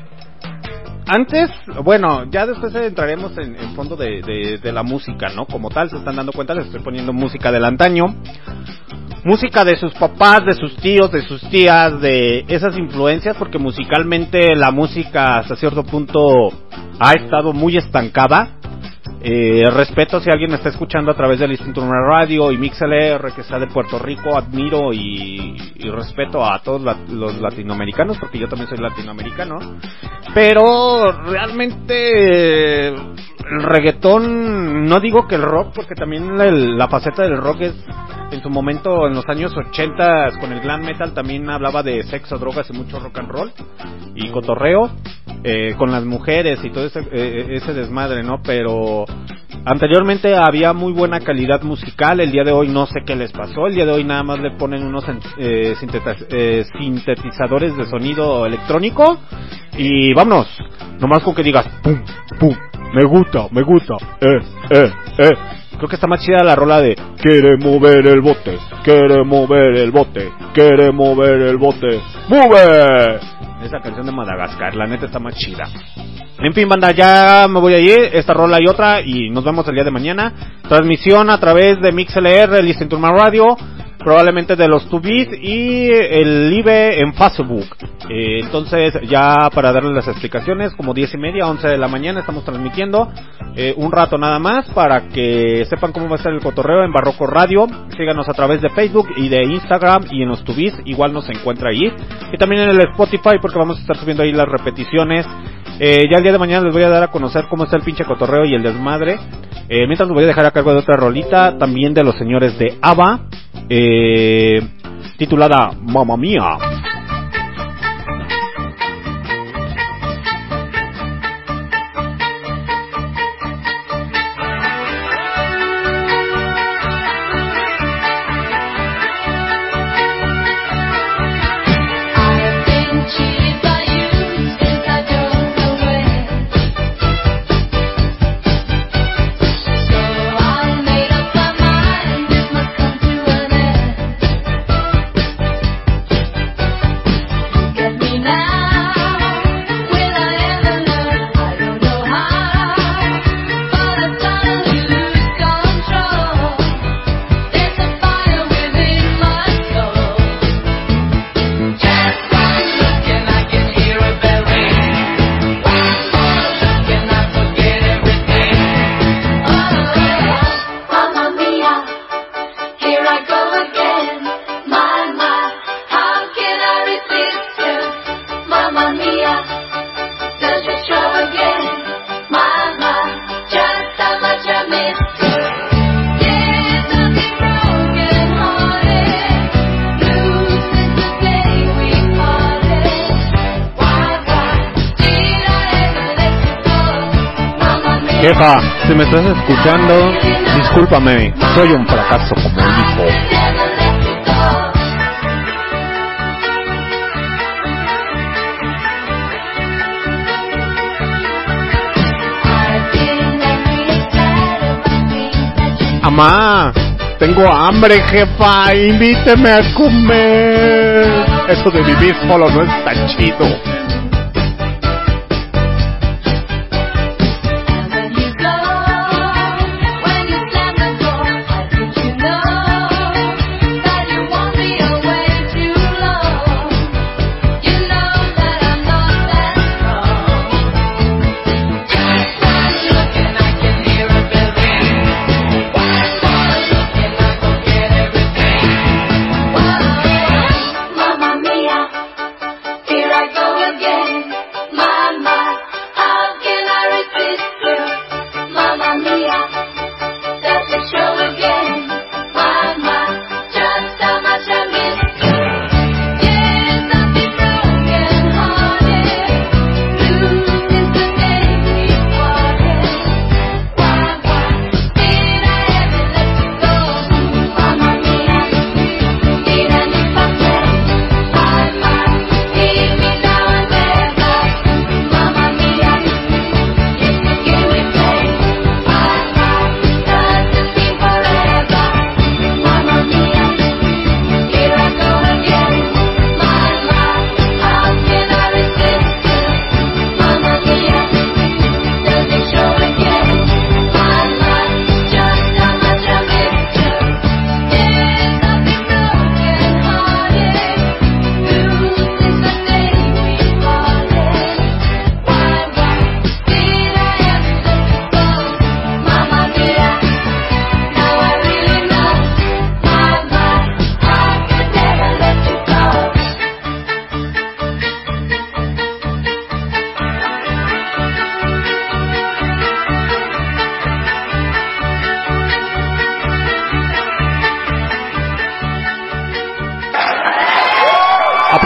antes, bueno, ya después entraremos en, en fondo de, de la música, ¿no? Como tal, se están dando cuenta, les estoy poniendo música del antaño. Música de sus papás, de sus tíos, de sus tías, de esas influencias, porque musicalmente la música hasta cierto punto ha estado muy estancada. Eh, respeto si alguien me está escuchando a través del Instituto Una Radio y MixLR que sea de Puerto Rico, admiro y, respeto a todos los latinoamericanos porque yo también soy latinoamericano. Pero realmente el reggaetón, no digo que el rock, porque también la faceta del rock es en su momento en los años 80 con el glam metal también hablaba de sexo, drogas y mucho rock and roll y cotorreo eh, con las mujeres y todo ese, eh, ese desmadre, ¿no? Pero anteriormente había muy buena calidad musical, el día de hoy no sé qué les pasó, el día de hoy nada más le ponen unos eh, eh, sintetizadores de sonido electrónico y vámonos, nomás con que digas pum, pum, me gusta, me gusta, eh, eh, eh. Creo que está más chida la rola de Quiere mover el bote, quiere mover el bote, quiere mover el bote, ¡Move! Esa canción de Madagascar, la neta está más chida. En fin, banda, ya me voy a ir. Esta rola y otra. Y nos vemos el día de mañana. Transmisión a través de MixLR, Listen to My Radio. Probablemente de los 2bits y el IBE en Facebook. Eh, entonces, ya para darles las explicaciones, como 10 y media, 11 de la mañana, estamos transmitiendo eh, un rato nada más para que sepan cómo va a estar el cotorreo en Barroco Radio. Síganos a través de Facebook y de Instagram y en los 2bits, igual nos encuentra ahí. Y también en el Spotify porque vamos a estar subiendo ahí las repeticiones. Eh, ya el día de mañana les voy a dar a conocer cómo está el pinche cotorreo y el desmadre. Eh, mientras los voy a dejar a cargo de otra rolita, también de los señores de ABBA, eh, titulada Mamma Mía. Escuchando, discúlpame, soy un fracaso como hijo. Amá, tengo hambre, jefa, invíteme a comer. Eso de vivir solo no es tan chido.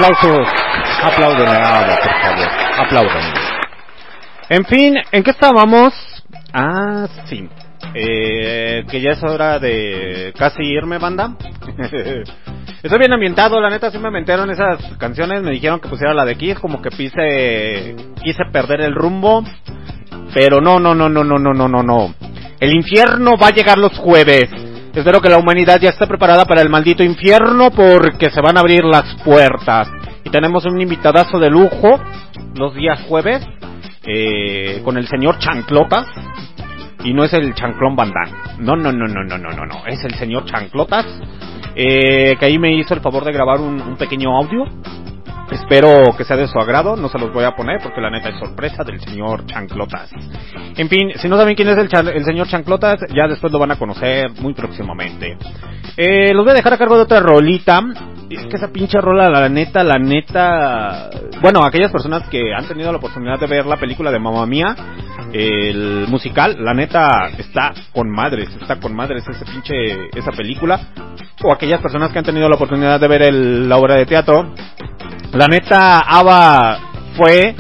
Aplausos, aplauden a Ada, por favor, aplaudan. En fin, ¿en qué estábamos? Ah, sí. Eh, que ya es hora de casi irme, banda. Estoy bien ambientado, la neta sí me aventaron esas canciones, me dijeron que pusiera la de Kiss, como que quise, quise perder el rumbo, pero no, no, no, no, no, no, no, no, no. El infierno va a llegar los jueves. Espero que la humanidad ya esté preparada para el maldito infierno porque se van a abrir las puertas. Y tenemos un invitadazo de lujo los días jueves eh, con el señor Chanclotas. Y no es el Chanclón Bandán. No, no, no, no, no, no, no, no. Es el señor Chanclotas. Eh, que ahí me hizo el favor de grabar un, un pequeño audio. Espero que sea de su agrado, no se los voy a poner porque la neta es sorpresa del señor Chanclotas. En fin, si no saben quién es el, chan- el señor Chanclotas, ya después lo van a conocer muy próximamente. Eh, los voy a dejar a cargo de otra rolita. Es que esa pinche rola, la neta, la neta... Bueno, aquellas personas que han tenido la oportunidad de ver la película de Mamma Mía, el musical, la neta está con madres, está con madres ese pinche, esa película. O aquellas personas que han tenido la oportunidad de ver el- la obra de teatro, la neta, ABBA fue,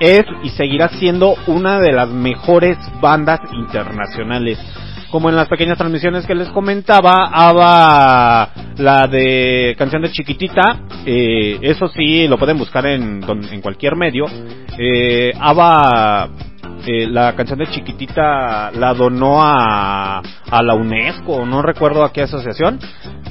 es y seguirá siendo una de las mejores bandas internacionales. Como en las pequeñas transmisiones que les comentaba, ABBA, la de canción de Chiquitita, eh, eso sí, lo pueden buscar en, en cualquier medio. Eh, ABBA, eh, la canción de Chiquitita la donó a, a la UNESCO, no recuerdo a qué asociación,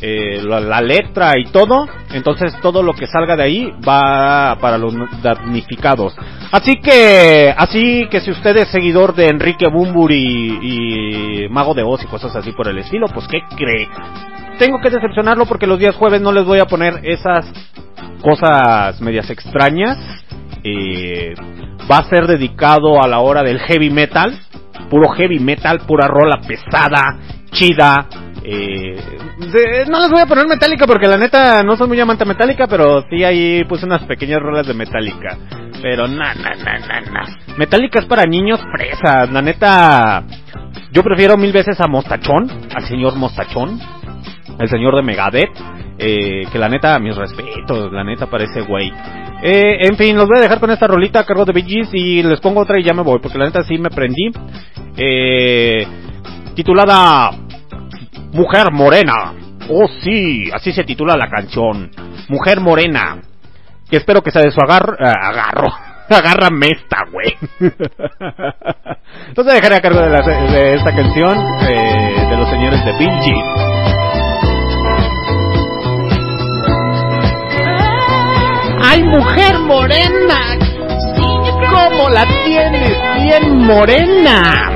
eh, la, la letra y todo, entonces todo lo que salga de ahí va para los damnificados. Así que, así que si usted es seguidor de Enrique Bumburi y Mago de Oz y cosas así por el estilo, pues ¿qué cree? Tengo que decepcionarlo porque los días jueves no les voy a poner esas cosas medias extrañas. Eh, va a ser dedicado a la hora del heavy metal, puro heavy metal, pura rola pesada, chida. Eh, no les voy a poner Metallica porque la neta no soy muy amante de Metallica, pero sí ahí puse unas pequeñas rolas de Metallica. Pero na, na, na, na, na. Metallica es para niños fresas, la neta. Yo prefiero mil veces a Mostachón, al señor Mostachón, el señor de Megadeth, eh, que la neta, mis respetos, la neta parece güey. Eh, en fin, los voy a dejar con esta rolita a cargo de Gees y les pongo otra y ya me voy, porque la neta sí me prendí. eh, titulada Mujer Morena. Oh sí, así se titula la canción. Mujer Morena. Que espero que sea de su agar eh, agarro. Agárrame esta, güey. Entonces dejaré a cargo de, la- de esta canción eh, de los señores de Vinci. ¡Ay, mujer morena! ¿Cómo la tienes bien morena?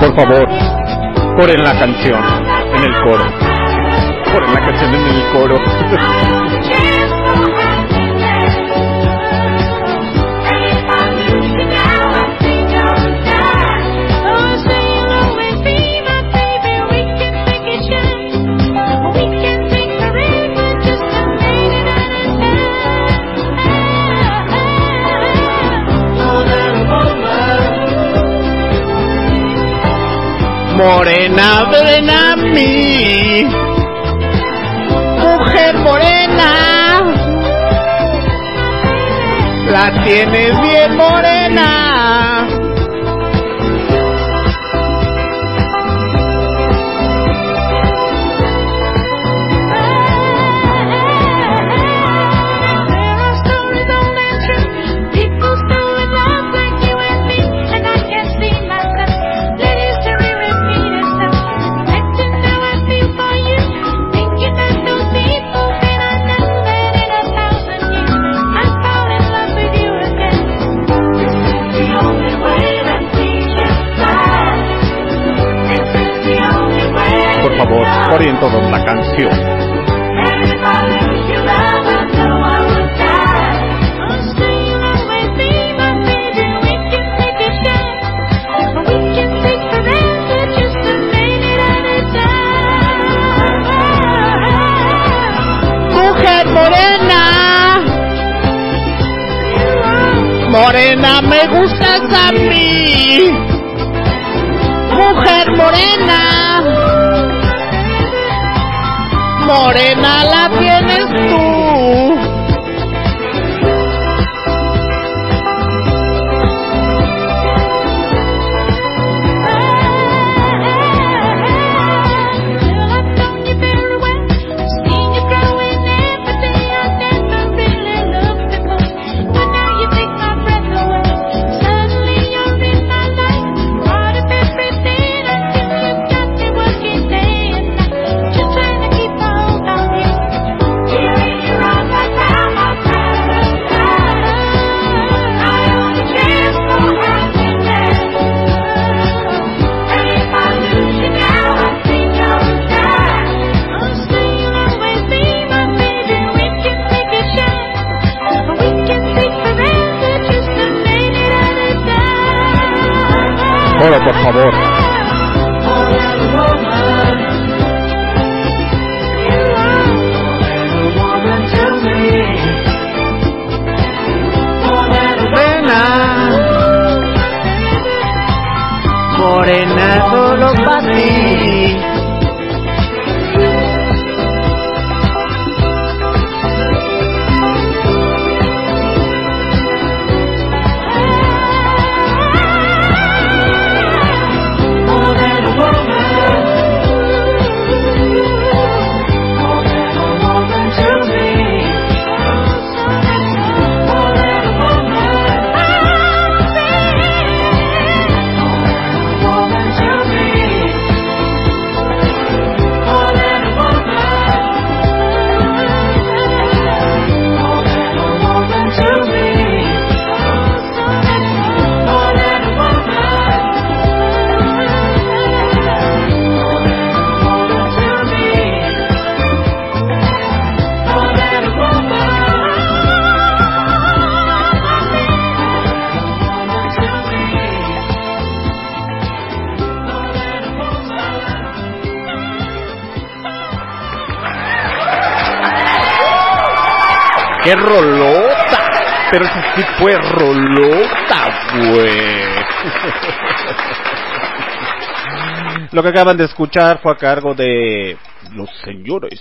Por favor, ponen la canción en el coro. La canción en el coro. Morena, ven a mí. Mujer morena. La tienes bien morena. Corren todos la canción. Morena. Morena, me gustas a mí. Mujer morena. Morena la tienes Coro, por favor. Morena. Morena solo para ti. ¡Qué! Pero esa sí fue rolota, güey. Lo que acaban de escuchar fue a cargo de los señores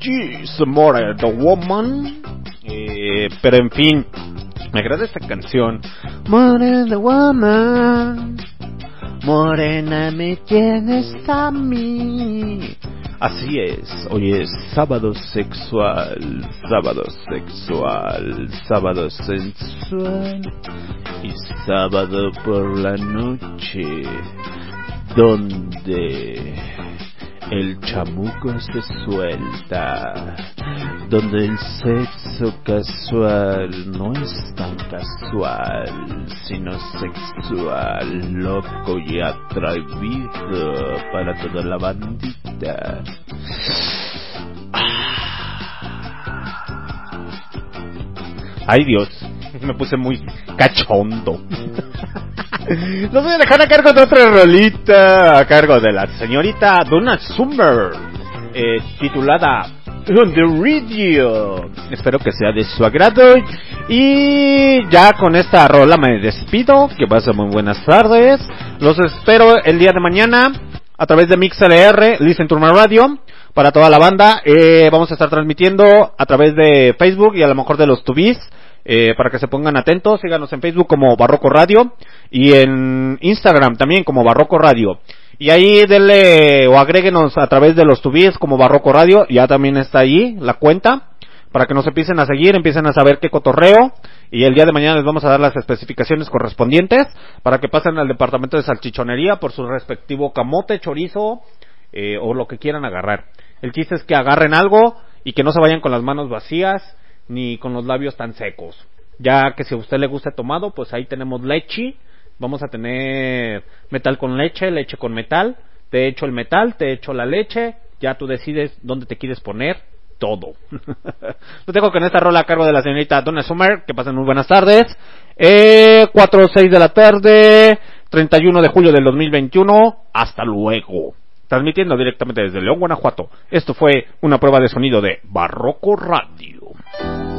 Gees, More the Woman. Eh, pero en fin, me agrada esta canción. More the Woman. Morena me tienes a mí. Así es, hoy es sábado sexual, sábado sexual, sábado sensual y sábado por la noche, donde el chamuco se suelta, donde el sexo casual no es tan casual, sino sexual, loco y atrevido para toda la bandita. Ay Dios, me puse muy cachondo. Los voy a dejar a cargo de otra rolita, a cargo de la señorita Donna Summer, eh, titulada On the Radio. Espero que sea de su agrado. Y ya con esta rola me despido. Que pasen muy buenas tardes. Los espero el día de mañana a través de MixLR, Listen to My Radio. Para toda la banda, eh, vamos a estar transmitiendo a través de Facebook y a lo mejor de los tubis. Eh, para que se pongan atentos, síganos en Facebook como Barroco Radio y en Instagram también como Barroco Radio. Y ahí denle o agréguenos a través de los tubis como Barroco Radio, ya también está ahí la cuenta, para que nos empiecen a seguir, empiecen a saber qué cotorreo, y el día de mañana les vamos a dar las especificaciones correspondientes, para que pasen al departamento de salchichonería por su respectivo camote, chorizo, eh, o lo que quieran agarrar. El chiste es que agarren algo y que no se vayan con las manos vacías, ni con los labios tan secos. Ya que si a usted le gusta tomado, pues ahí tenemos leche. Vamos a tener metal con leche, leche con metal. Te echo el metal, te echo la leche. Ya tú decides dónde te quieres poner todo. Lo tengo con esta rola a cargo de la señorita Donna Summer. Que pasen muy buenas tardes. Eh, 4 o 6 de la tarde, 31 de julio del 2021. Hasta luego. Transmitiendo directamente desde León, Guanajuato. Esto fue una prueba de sonido de Barroco Radio. Bye.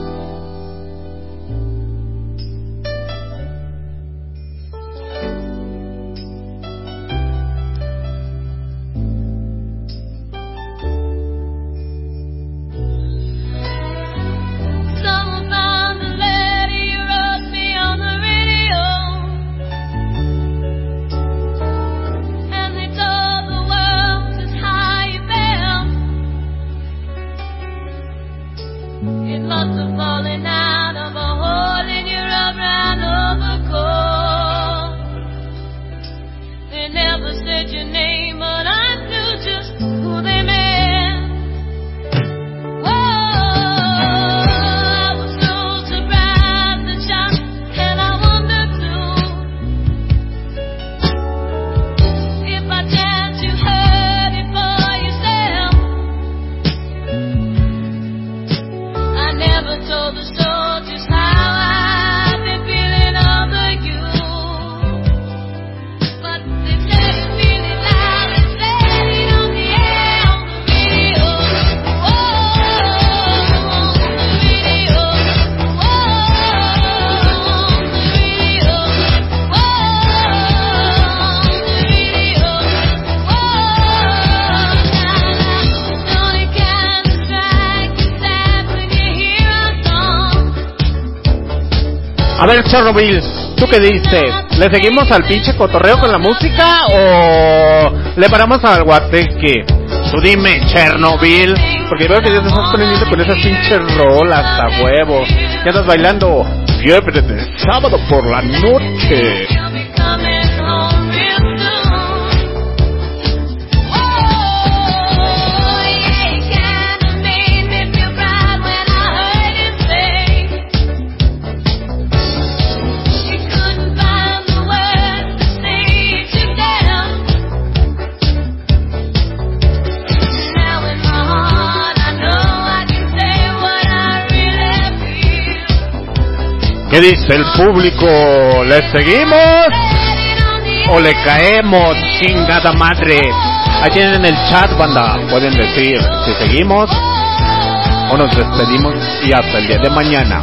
A ver, Chernobyl, ¿tú qué dices? ¿Le seguimos al pinche cotorreo con la música o le paramos al guateque? Tú dime, Chernobyl, porque veo que ya te estás prendiendo con esas pinches rolas a huevo. Ya estás bailando fiebre de sábado por la noche. ¿Qué dice el público? ¿Le seguimos o le caemos? Chingada madre. Ahí tienen el chat, banda. Pueden decir si seguimos o nos despedimos y hasta el día de mañana.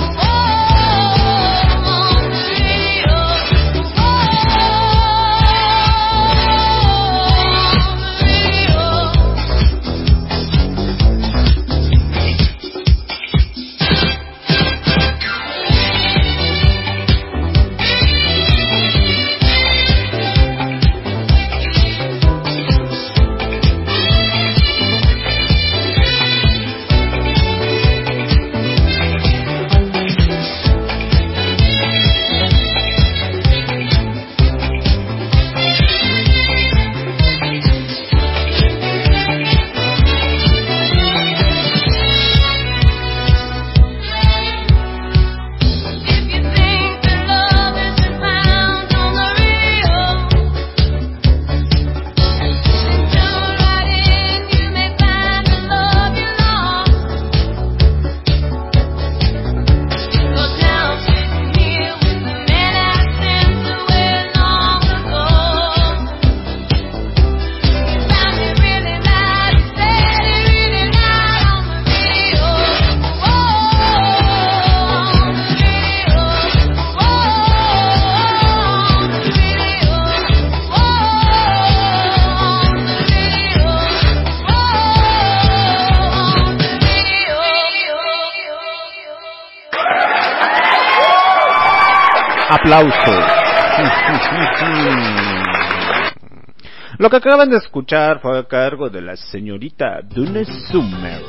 Lo que acaban de escuchar fue a cargo de la señorita Dune Summer.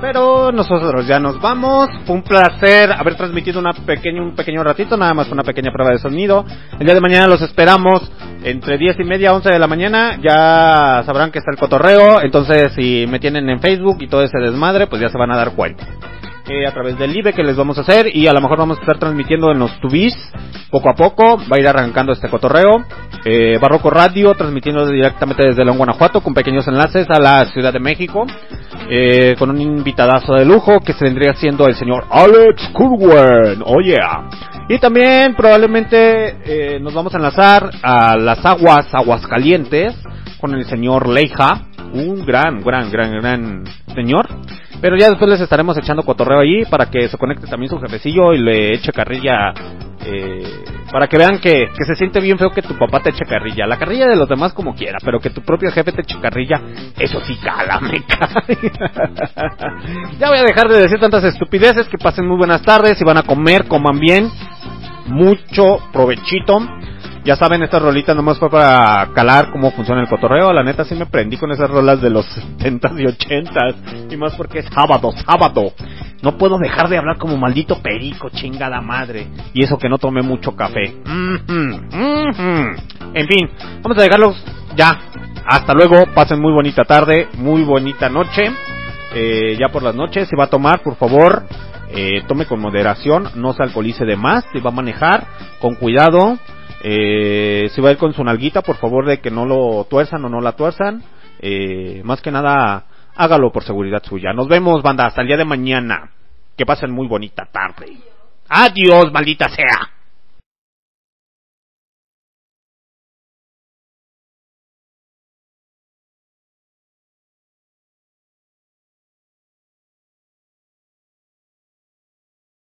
Pero nosotros ya nos vamos. Fue un placer haber transmitido una pequeña, un pequeño ratito, nada más una pequeña prueba de sonido. El día de mañana los esperamos entre 10 y media, 11 de la mañana. Ya sabrán que está el cotorreo. Entonces, si me tienen en Facebook y todo ese desmadre, pues ya se van a dar cuenta. Eh, a través del IBE que les vamos a hacer y a lo mejor vamos a estar transmitiendo en los tubis poco a poco, va a ir arrancando este cotorreo. Eh, Barroco Radio transmitiendo directamente desde León, Guanajuato con pequeños enlaces a la Ciudad de México eh, con un invitadazo de lujo que se vendría siendo el señor Alex Kurwen, oh yeah. Y también probablemente eh, nos vamos a enlazar a las aguas, aguas calientes con el señor Leija, un gran, gran, gran, gran señor. Pero ya después les estaremos echando cotorreo ahí para que se conecte también su jefecillo y le eche carrilla. Eh, para que vean que, que se siente bien feo que tu papá te eche carrilla. La carrilla de los demás como quiera, pero que tu propio jefe te eche carrilla, eso sí cala, me ya voy a dejar de decir tantas estupideces. Que pasen muy buenas tardes. Si van a comer, coman bien. Mucho provechito. Ya saben, estas rolitas nomás fue para calar cómo funciona el cotorreo. La neta sí me prendí con esas rolas de los 70s y 80s. Y más porque es sábado, sábado. No puedo dejar de hablar como maldito perico, chingada madre. Y eso que no tomé mucho café. Mhm, mhm. En fin, vamos a dejarlos ya. Hasta luego, pasen muy bonita tarde, muy bonita noche. Eh, ya por las noches, si va a tomar, por favor, eh, tome con moderación, no se alcoholice de más, si va a manejar, con cuidado. Eh, si va a ir con su nalguita, por favor de que no lo tuerzan o no la tuerzan. Eh, más que nada, hágalo por seguridad suya. Nos vemos, banda, hasta el día de mañana. Que pasen muy bonita tarde. Adiós, maldita sea.